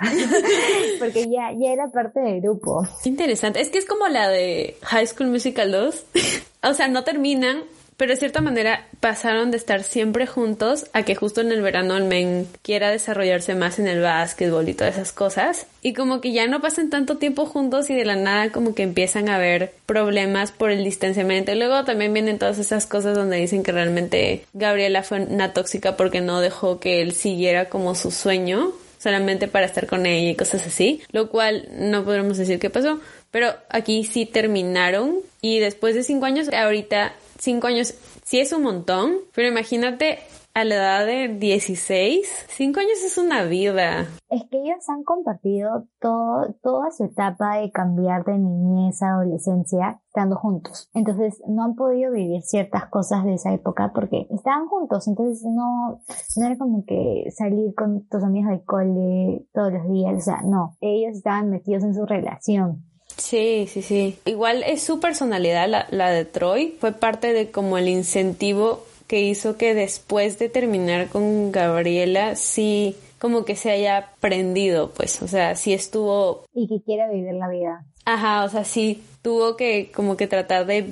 porque ya, ya era parte del grupo. Interesante, es que es como la de High School Musical 2, o sea, no terminan, pero de cierta manera pasaron de estar siempre juntos a que justo en el verano el men quiera desarrollarse más en el básquetbol y todas esas cosas. Y como que ya no pasan tanto tiempo juntos y de la nada como que empiezan a haber problemas por el distanciamiento. Luego también vienen todas esas cosas donde dicen que realmente Gabriela fue una tóxica porque no dejó que él siguiera como su sueño solamente para estar con ella y cosas así, lo cual no podremos decir qué pasó, pero aquí sí terminaron y después de cinco años, ahorita cinco años sí es un montón, pero imagínate a la edad de 16, 5 años es una vida. Es que ellos han compartido todo, toda su etapa de cambiar de niñez a adolescencia estando juntos. Entonces no han podido vivir ciertas cosas de esa época porque estaban juntos. Entonces no, no era como que salir con tus amigos de cole todos los días. O sea, no. Ellos estaban metidos en su relación. Sí, sí, sí. Igual es su personalidad, la, la de Troy. Fue parte de como el incentivo que hizo que después de terminar con Gabriela, sí, como que se haya prendido, pues, o sea, sí estuvo... Y que quiera vivir la vida. Ajá, o sea, sí, tuvo que como que tratar de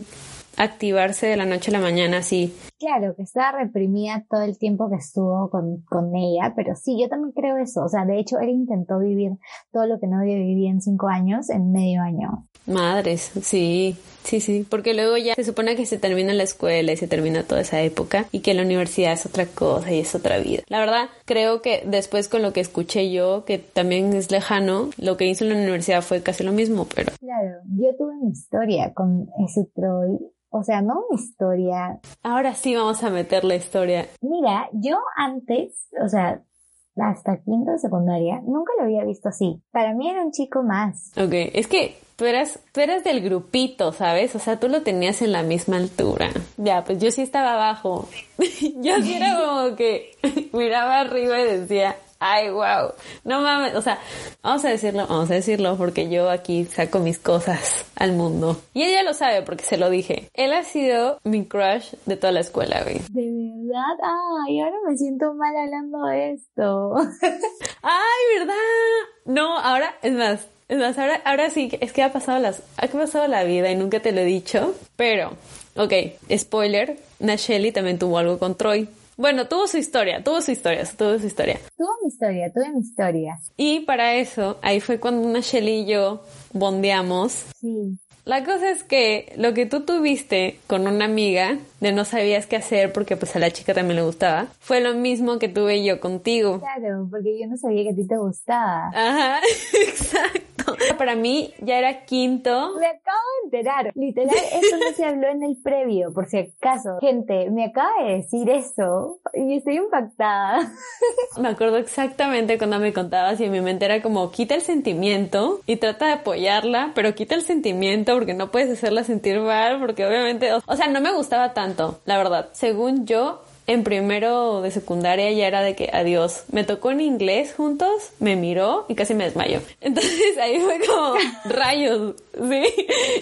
activarse de la noche a la mañana, sí. Claro, que estaba reprimida todo el tiempo que estuvo con, con ella, pero sí, yo también creo eso. O sea, de hecho, él intentó vivir todo lo que no había vivido en cinco años en medio año. Madres, sí, sí, sí, porque luego ya se supone que se termina la escuela y se termina toda esa época y que la universidad es otra cosa y es otra vida. La verdad, creo que después con lo que escuché yo, que también es lejano, lo que hizo en la universidad fue casi lo mismo, pero... Claro, yo tuve una historia con ese Troy o sea, no una historia. Ahora sí vamos a meter la historia. Mira, yo antes, o sea, hasta quinto de secundaria, nunca lo había visto así. Para mí era un chico más. Ok, es que tú eras, tú eras del grupito, ¿sabes? O sea, tú lo tenías en la misma altura. Ya, pues yo sí estaba abajo. yo sí era como que miraba arriba y decía, ay, wow, no mames, o sea, vamos a decirlo, vamos a decirlo porque yo aquí saco mis cosas al mundo. Y ella lo sabe porque se lo dije. Él ha sido mi crush de toda la escuela, güey. De verdad, ay, ahora me siento mal hablando de esto. ay, ¿verdad? No, ahora, es más, es más, ahora, ahora sí, es que ha pasado las, ha pasado la vida y nunca te lo he dicho, pero, ok, spoiler, Nacheli también tuvo algo con Troy. Bueno, tuvo su historia, tuvo su historia, tuvo su historia. Tuvo mi historia, tuve mi historia. Y para eso, ahí fue cuando una Shelly y yo bondeamos. Sí. La cosa es que lo que tú tuviste con una amiga de no sabías qué hacer porque pues a la chica también le gustaba, fue lo mismo que tuve yo contigo. Claro, porque yo no sabía que a ti te gustaba. Ajá, exacto. Para mí ya era quinto. Me acabo de enterar. Literal, eso no se habló en el previo, por si acaso. Gente, me acaba de decir eso y estoy impactada. Me acuerdo exactamente cuando me contabas y en mi mente era como quita el sentimiento y trata de apoyarla, pero quita el sentimiento porque no puedes hacerla sentir mal porque obviamente, o, sea, no me gustaba tanto, la verdad. Según yo, en primero de secundaria ya era de que adiós. Me tocó en inglés juntos, me miró y casi me desmayó. Entonces ahí fue como rayos, ¿sí?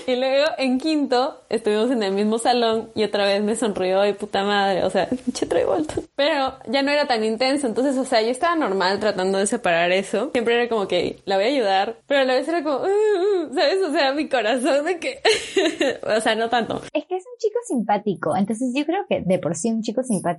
Y luego en quinto estuvimos en el mismo salón y otra vez me sonrió y puta madre, o sea, pinche vuelta. Pero ya no era tan intenso, entonces, o sea, yo estaba normal tratando de separar eso. Siempre era como que la voy a ayudar, pero a la vez era como, uh, uh", ¿sabes? O sea, mi corazón de que, o sea, no tanto. Es que es un chico simpático, entonces yo creo que de por sí un chico simpático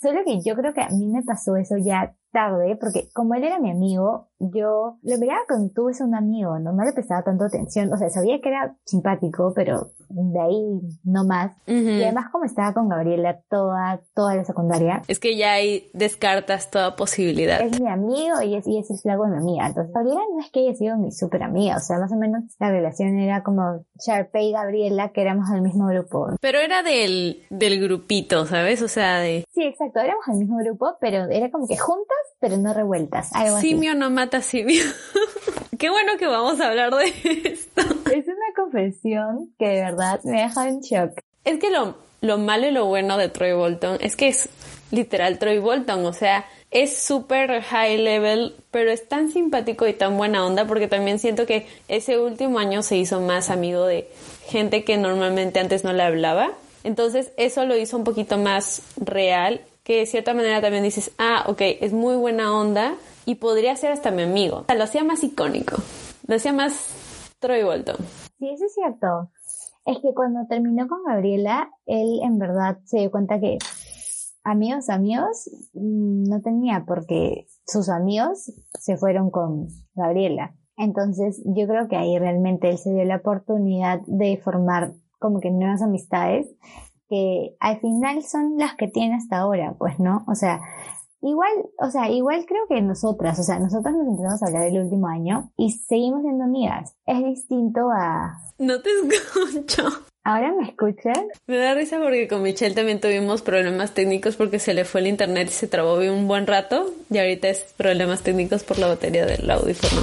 Solo que yo creo que a mí me pasó eso ya tarde, porque como él era mi amigo, yo lo miraba con tú es un amigo, ¿no? No le prestaba tanto atención, o sea, sabía que era simpático, pero de ahí no más. Y además como estaba con Gabriela toda, toda la secundaria. Es que ya ahí descartas toda posibilidad. Es mi amigo y es, y es el flaco de mi amiga. Entonces, Gabriela no es que haya sido mi super amiga, o sea, más o menos la relación era como Sharpay y Gabriela, que éramos del mismo grupo. Pero era del, del grupito, ¿sabes? O sea, de... Sí, exacto, éramos del mismo grupo, pero era como que juntas pero no revueltas. Algo simio no mata simio. Qué bueno que vamos a hablar de esto. Es una confesión que de verdad me deja en shock. Es que lo, lo malo y lo bueno de Troy Bolton es que es literal Troy Bolton, o sea, es súper high level, pero es tan simpático y tan buena onda porque también siento que ese último año se hizo más amigo de gente que normalmente antes no le hablaba. Entonces eso lo hizo un poquito más real que de cierta manera también dices, ah, ok, es muy buena onda y podría ser hasta mi amigo. O sea, lo hacía más icónico, lo hacía más Troy Bolton. Sí, eso es cierto. Es que cuando terminó con Gabriela, él en verdad se dio cuenta que amigos, amigos, mm, no tenía porque sus amigos se fueron con Gabriela. Entonces yo creo que ahí realmente él se dio la oportunidad de formar como que nuevas amistades que al final son las que tiene hasta ahora, pues, ¿no? O sea, igual, o sea, igual creo que nosotras, o sea, nosotras nos empezamos a hablar el último año y seguimos siendo amigas. Es distinto a... No te escucho. ¿Ahora me escuchas? Me da risa porque con Michelle también tuvimos problemas técnicos porque se le fue el internet y se trabó un buen rato y ahorita es problemas técnicos por la batería del audífono.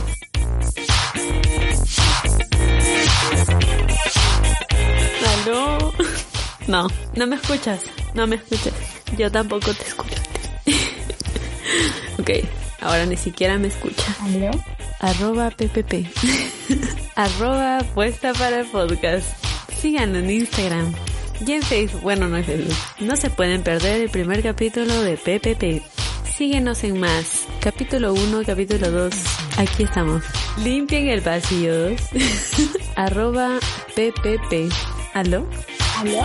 No, no me escuchas. No me escuchas. Yo tampoco te escucho. ok, ahora ni siquiera me escucha. ¿Aló? Arroba PPP. Arroba puesta para el podcast. Síganlo en Instagram. Y en Facebook, bueno, no es Facebook. No se pueden perder el primer capítulo de PPP. Síguenos en más. Capítulo 1, capítulo 2. Aquí estamos. Limpien el pasillo. Arroba PPP. ¿Aló? ¿Aló?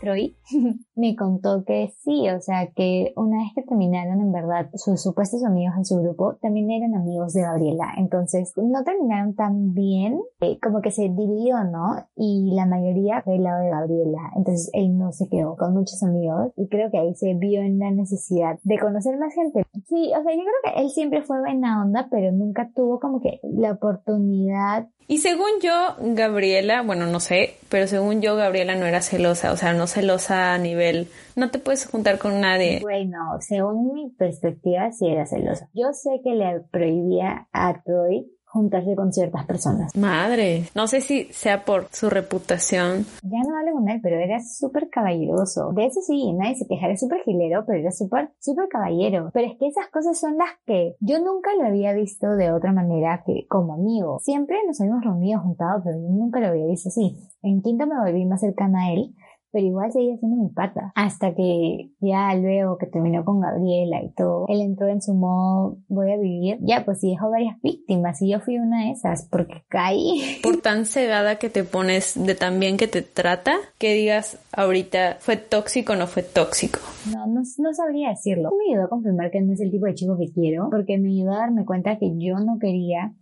Troy me contó que sí, o sea, que una vez que terminaron, en verdad, sus supuestos amigos en su grupo también eran amigos de Gabriela. Entonces, no terminaron tan bien, eh, como que se dividió, ¿no? Y la mayoría fue el lado de Gabriela. Entonces, él no se quedó con muchos amigos y creo que ahí se vio en la necesidad de conocer más gente. Sí, o sea, yo creo que él siempre fue buena onda, pero nunca tuvo como que la oportunidad y según yo, Gabriela, bueno, no sé, pero según yo, Gabriela no era celosa, o sea, no celosa a nivel, no te puedes juntar con nadie. Bueno, según mi perspectiva, sí era celosa. Yo sé que le prohibía a Troy juntarse con ciertas personas. Madre, no sé si sea por su reputación. Ya no hablo con él, pero era súper caballeroso. De eso sí, nadie se quejara, súper gilero, pero era súper, súper caballero. Pero es que esas cosas son las que yo nunca lo había visto de otra manera que como amigo. Siempre nos habíamos reunido juntados, pero yo nunca lo había visto así. En quinto me volví más cercana a él pero igual seguía siendo mi pata. Hasta que ya luego que terminó con Gabriela y todo, él entró en su modo voy a vivir. Ya, pues sí dejó varias víctimas y yo fui una de esas porque caí. Por tan cegada que te pones de tan bien que te trata, que digas ahorita fue tóxico o no fue tóxico. No, no, no sabría decirlo. Me ayudó a confirmar que no es el tipo de chico que quiero, porque me ayudó a darme cuenta que yo no quería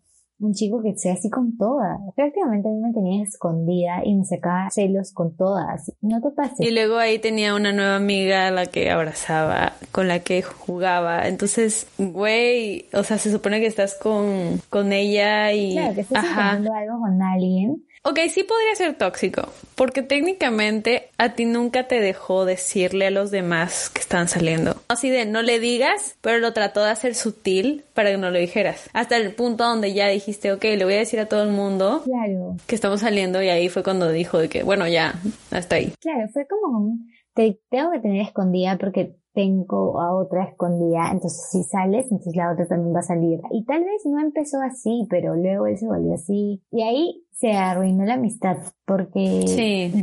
un chico que sea así con todas. Prácticamente a mí me tenía escondida y me sacaba celos con todas. No te pases. Y luego ahí tenía una nueva amiga a la que abrazaba, con la que jugaba. Entonces, güey, o sea, se supone que estás con, con ella y... Claro, que estás haciendo algo con alguien Ok, sí podría ser tóxico, porque técnicamente a ti nunca te dejó decirle a los demás que están saliendo. Así de no le digas, pero lo trató de hacer sutil para que no lo dijeras. Hasta el punto donde ya dijiste, ok, le voy a decir a todo el mundo que estamos saliendo y ahí fue cuando dijo de que, bueno, ya, hasta ahí. Claro, fue como un, te tengo que tener escondida porque tengo a otra escondida, entonces si sales, entonces la otra también va a salir. Y tal vez no empezó así, pero luego él se volvió así. Y ahí se arruinó la amistad porque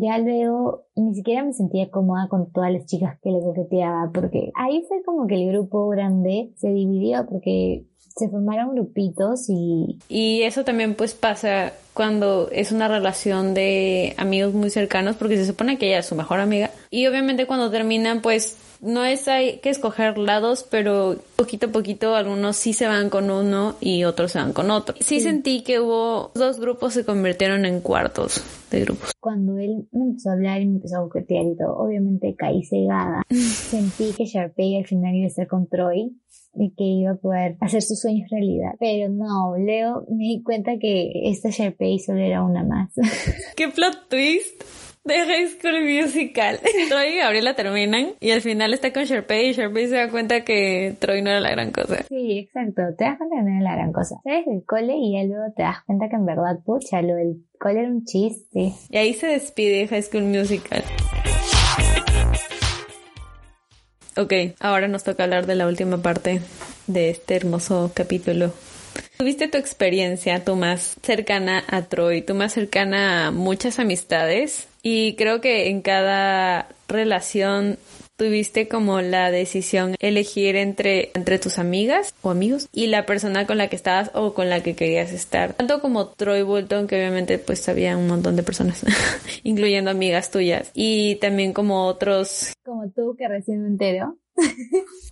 ya luego ni siquiera me sentía cómoda con todas las chicas que le coqueteaba porque ahí fue como que el grupo grande se dividió porque se formaron grupitos y... Y eso también pues pasa cuando es una relación de amigos muy cercanos porque se supone que ella es su mejor amiga y obviamente cuando terminan pues no es hay que escoger lados, pero poquito a poquito algunos sí se van con uno y otros se van con otro. Sí, sentí que hubo dos grupos se convirtieron en cuartos de grupos. Cuando él me empezó a hablar y me empezó a coquetear y todo, obviamente caí cegada. sentí que Sharpay al final iba a estar con Troy y que iba a poder hacer sus sueños realidad. Pero no, Leo me di cuenta que esta Sharpay solo era una más. ¡Qué plot twist! de High School Musical. Troy y Gabriela terminan y al final está con Sharpay y Sharpay se da cuenta que Troy no era la gran cosa. Sí, exacto. Te das cuenta que no era la gran cosa. Sales del cole y ya luego te das cuenta que en verdad, pucha, lo del cole era un chiste. Y ahí se despide High School Musical. Ok, ahora nos toca hablar de la última parte de este hermoso capítulo. Tuviste tu experiencia, tú más cercana a Troy, tú más cercana a muchas amistades y creo que en cada relación tuviste como la decisión elegir entre, entre tus amigas o amigos y la persona con la que estabas o con la que querías estar. Tanto como Troy Bolton, que obviamente pues había un montón de personas, incluyendo amigas tuyas, y también como otros... Como tú que recién me entero.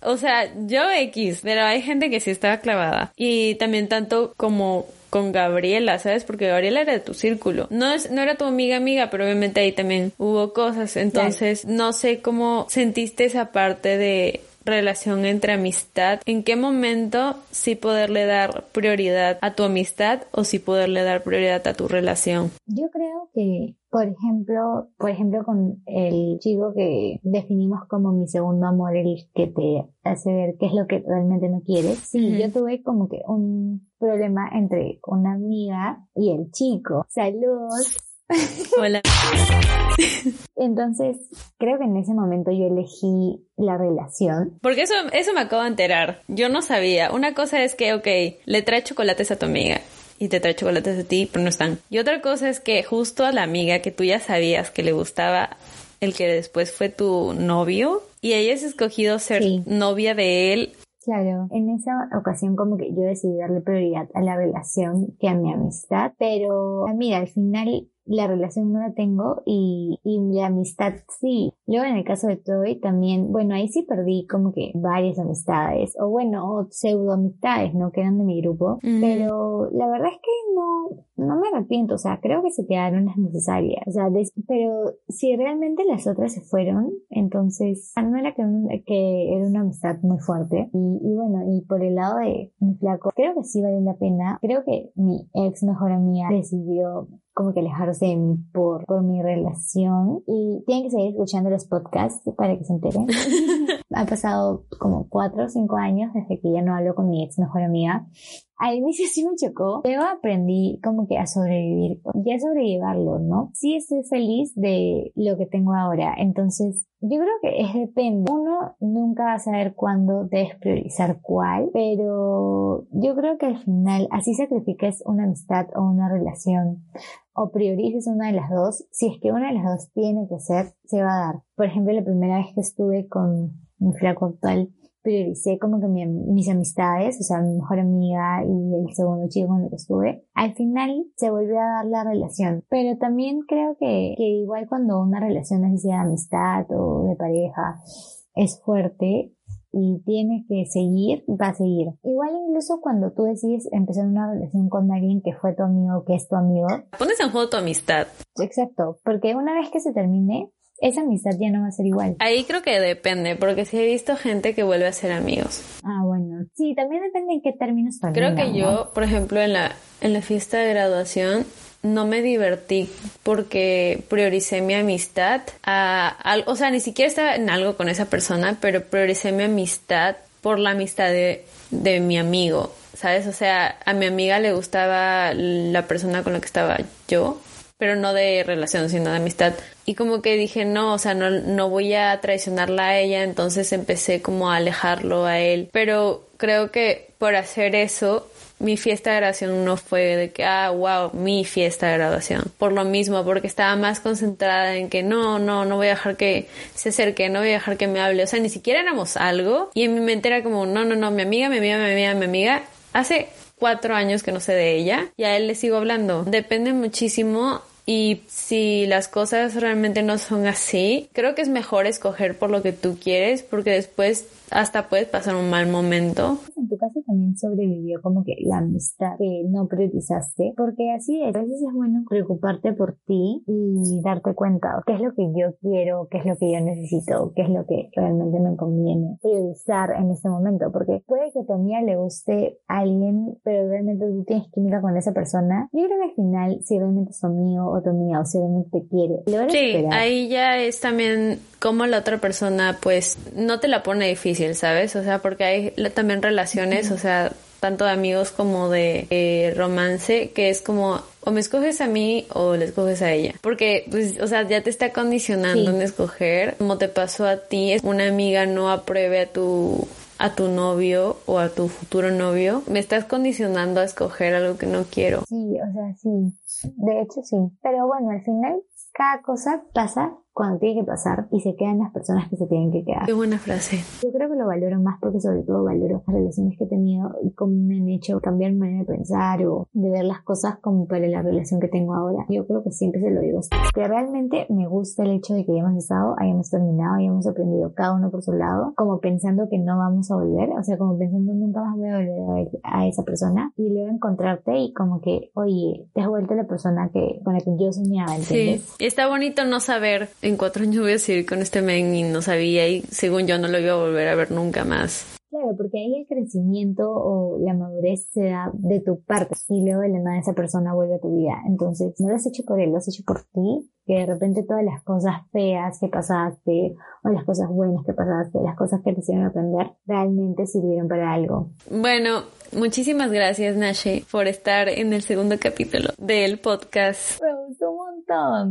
o sea, yo X, pero hay gente que sí estaba clavada. Y también tanto como con Gabriela, ¿sabes? Porque Gabriela era de tu círculo. No es, no era tu amiga amiga, pero obviamente ahí también hubo cosas. Entonces, no sé cómo sentiste esa parte de relación entre amistad, en qué momento sí poderle dar prioridad a tu amistad o sí poderle dar prioridad a tu relación. Yo creo que, por ejemplo, por ejemplo con el chico que definimos como mi segundo amor, el que te hace ver qué es lo que realmente no quieres. Sí, yo tuve como que un problema entre una amiga y el chico. Saludos. Hola. Entonces, creo que en ese momento yo elegí la relación. Porque eso, eso me acabo de enterar. Yo no sabía. Una cosa es que, ok, le trae chocolates a tu amiga y te trae chocolates a ti, pero no están. Y otra cosa es que justo a la amiga que tú ya sabías que le gustaba el que después fue tu novio y ella has escogido ser novia de él. Claro, en esa ocasión como que yo decidí darle prioridad a la relación que a mi amistad, pero mira, al final la relación no la tengo y, y la amistad sí. Luego en el caso de Troy también, bueno, ahí sí perdí como que varias amistades, o bueno, pseudo amistades, ¿no? Que eran de mi grupo, pero la verdad es que no, no me arrepiento, o sea, creo que se quedaron las necesarias, o sea, pero si realmente las otras se fueron, entonces ah, no era que, que era una amistad muy fuerte, y, y bueno, y por el lado de mi flaco, creo que sí vale la pena, creo que mi ex mejor amiga decidió como que alejarse de mí por, por mi relación y tienen que seguir escuchando los podcasts para que se enteren. ha pasado como cuatro o cinco años desde que ya no hablo con mi ex mejor amiga al inicio sí me chocó, luego aprendí como que a sobrevivir, ya sobrellevarlo, ¿no? Sí estoy feliz de lo que tengo ahora, entonces yo creo que es depende. Uno nunca va a saber cuándo debes priorizar cuál, pero yo creo que al final, así sacrifiques una amistad o una relación, o priorices una de las dos, si es que una de las dos tiene que ser, se va a dar. Por ejemplo, la primera vez que estuve con mi flaco actual, prioricé como que mis amistades, o sea, mi mejor amiga y el segundo chico con el que estuve, al final se volvió a dar la relación. Pero también creo que, que igual cuando una relación es de amistad o de pareja es fuerte, y tienes que seguir, va a seguir. Igual incluso cuando tú decides empezar una relación con alguien que fue tu amigo, que es tu amigo. Pones en juego tu amistad. Exacto, porque una vez que se termine, esa amistad ya no va a ser igual. Ahí creo que depende, porque sí he visto gente que vuelve a ser amigos. Ah, bueno. Sí, también depende en qué términos Creo que yo, por ejemplo, en la, en la fiesta de graduación, no me divertí porque prioricé mi amistad a, o sea, ni siquiera estaba en algo con esa persona, pero prioricé mi amistad por la amistad de, de mi amigo, ¿sabes? O sea, a mi amiga le gustaba la persona con la que estaba yo pero no de relación, sino de amistad. Y como que dije, no, o sea, no, no voy a traicionarla a ella, entonces empecé como a alejarlo a él. Pero creo que por hacer eso, mi fiesta de graduación no fue de que, ah, wow, mi fiesta de graduación. Por lo mismo, porque estaba más concentrada en que no, no, no voy a dejar que se acerque, no voy a dejar que me hable. O sea, ni siquiera éramos algo. Y en mi mente era como, no, no, no, mi amiga, mi amiga, mi amiga, mi amiga. Hace cuatro años que no sé de ella y a él le sigo hablando. Depende muchísimo y si las cosas realmente no son así, creo que es mejor escoger por lo que tú quieres porque después hasta puedes pasar un mal momento. En tu caso también sobrevivió como que la amistad que no priorizaste, porque así es, a veces es bueno preocuparte por ti y darte cuenta qué es lo que yo quiero, qué es lo que yo necesito, qué es lo que realmente me conviene priorizar en este momento, porque puede que a tu amiga le guste a alguien, pero realmente tú tienes química con esa persona. Yo creo que al final, si realmente es amigo o tu amiga o si realmente te quiere, Sí, ahí ya es también como la otra persona pues no te la pone difícil, ¿sabes? O sea, porque hay también relaciones, o sea, tanto de amigos como de eh, romance, que es como o me escoges a mí o le escoges a ella. Porque, pues, o sea, ya te está condicionando en escoger. Como te pasó a ti, es una amiga no apruebe a tu a tu novio o a tu futuro novio, me estás condicionando a escoger algo que no quiero. Sí, o sea, sí. De hecho, sí. Pero bueno, al final, cada cosa pasa cuando tiene que pasar y se quedan las personas que se tienen que quedar. Qué buena frase. Yo creo que lo valoro más porque sobre todo valoro las relaciones que he tenido y cómo me han hecho cambiar mi manera de pensar o de ver las cosas como para la relación que tengo ahora. Yo creo que siempre se lo digo. Que realmente me gusta el hecho de que hayamos estado, hayamos terminado, hayamos aprendido cada uno por su lado, como pensando que no vamos a volver, o sea, como pensando nunca más voy a volver a ver a esa persona y luego encontrarte y como que, oye, te has vuelto la persona que con la que yo soñaba, ¿entiendes? Sí, está bonito no saber en cuatro años voy a seguir con este men y no sabía y según yo no lo iba a volver a ver nunca más. Claro, porque ahí el crecimiento o la madurez se da de tu parte y luego de la nada esa persona vuelve a tu vida. Entonces, no lo has hecho por él, lo has hecho por ti, que de repente todas las cosas feas que pasaste o las cosas buenas que pasaste, las cosas que te hicieron aprender, realmente sirvieron para algo. Bueno, muchísimas gracias Nashe por estar en el segundo capítulo del podcast.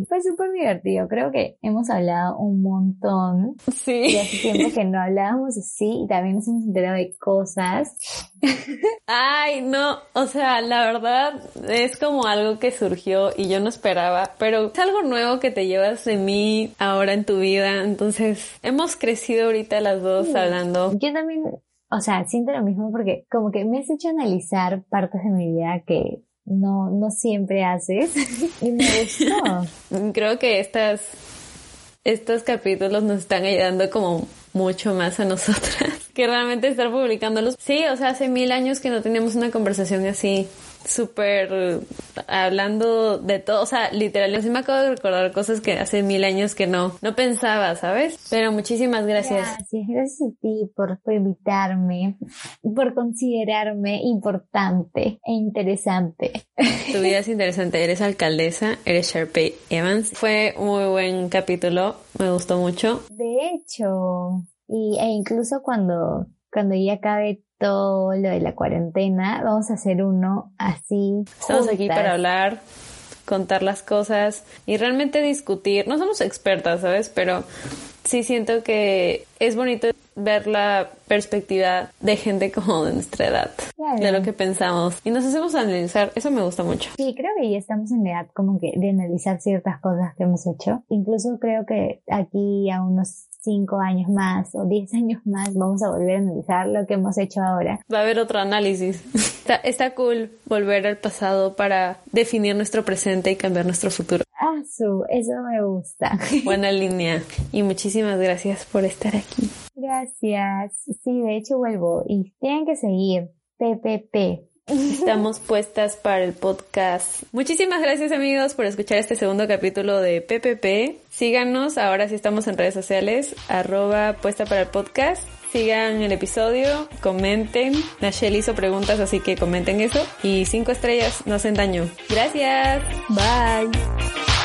Fue súper divertido. Creo que hemos hablado un montón. Sí. Y hace tiempo que no hablábamos así y también nos hemos enterado de cosas. Ay, no. O sea, la verdad es como algo que surgió y yo no esperaba, pero es algo nuevo que te llevas de mí ahora en tu vida. Entonces, hemos crecido ahorita las dos hablando. Yo también o sea, siento lo mismo porque como que me has hecho analizar partes de mi vida que no, no siempre haces y me gustó. Creo que estas, estos capítulos nos están ayudando como mucho más a nosotras que realmente estar publicándolos. Sí, o sea, hace mil años que no teníamos una conversación así súper hablando de todo, o sea, literal, sí me acabo de recordar cosas que hace mil años que no, no pensaba, ¿sabes? Pero muchísimas gracias. Gracias, gracias a ti por, por invitarme, por considerarme importante e interesante. Tu vida es interesante, eres alcaldesa, eres Sharpay Evans. Fue un muy buen capítulo, me gustó mucho. De hecho, y, e incluso cuando cuando ya acabe todo lo de la cuarentena, vamos a hacer uno así. Estamos aquí para hablar, contar las cosas y realmente discutir. No somos expertas, ¿sabes? Pero sí siento que es bonito ver la perspectiva de gente como de nuestra edad, de lo que pensamos y nos hacemos analizar, eso me gusta mucho. Sí, creo que ya estamos en la edad como que de analizar ciertas cosas que hemos hecho. Incluso creo que aquí a unos cinco años más o diez años más vamos a volver a analizar lo que hemos hecho ahora. Va a haber otro análisis. Está, está cool volver al pasado para definir nuestro presente y cambiar nuestro futuro. Ah, su, eso me gusta. Buena línea. Y muchísimas gracias por estar aquí. Gracias. Sí, de hecho vuelvo y tienen que seguir. PPP. Estamos puestas para el podcast. Muchísimas gracias amigos por escuchar este segundo capítulo de PPP. Síganos, ahora sí estamos en redes sociales, arroba puesta para el podcast. Sigan el episodio, comenten. Nachelle hizo preguntas, así que comenten eso. Y cinco estrellas, no hacen daño. Gracias. Bye.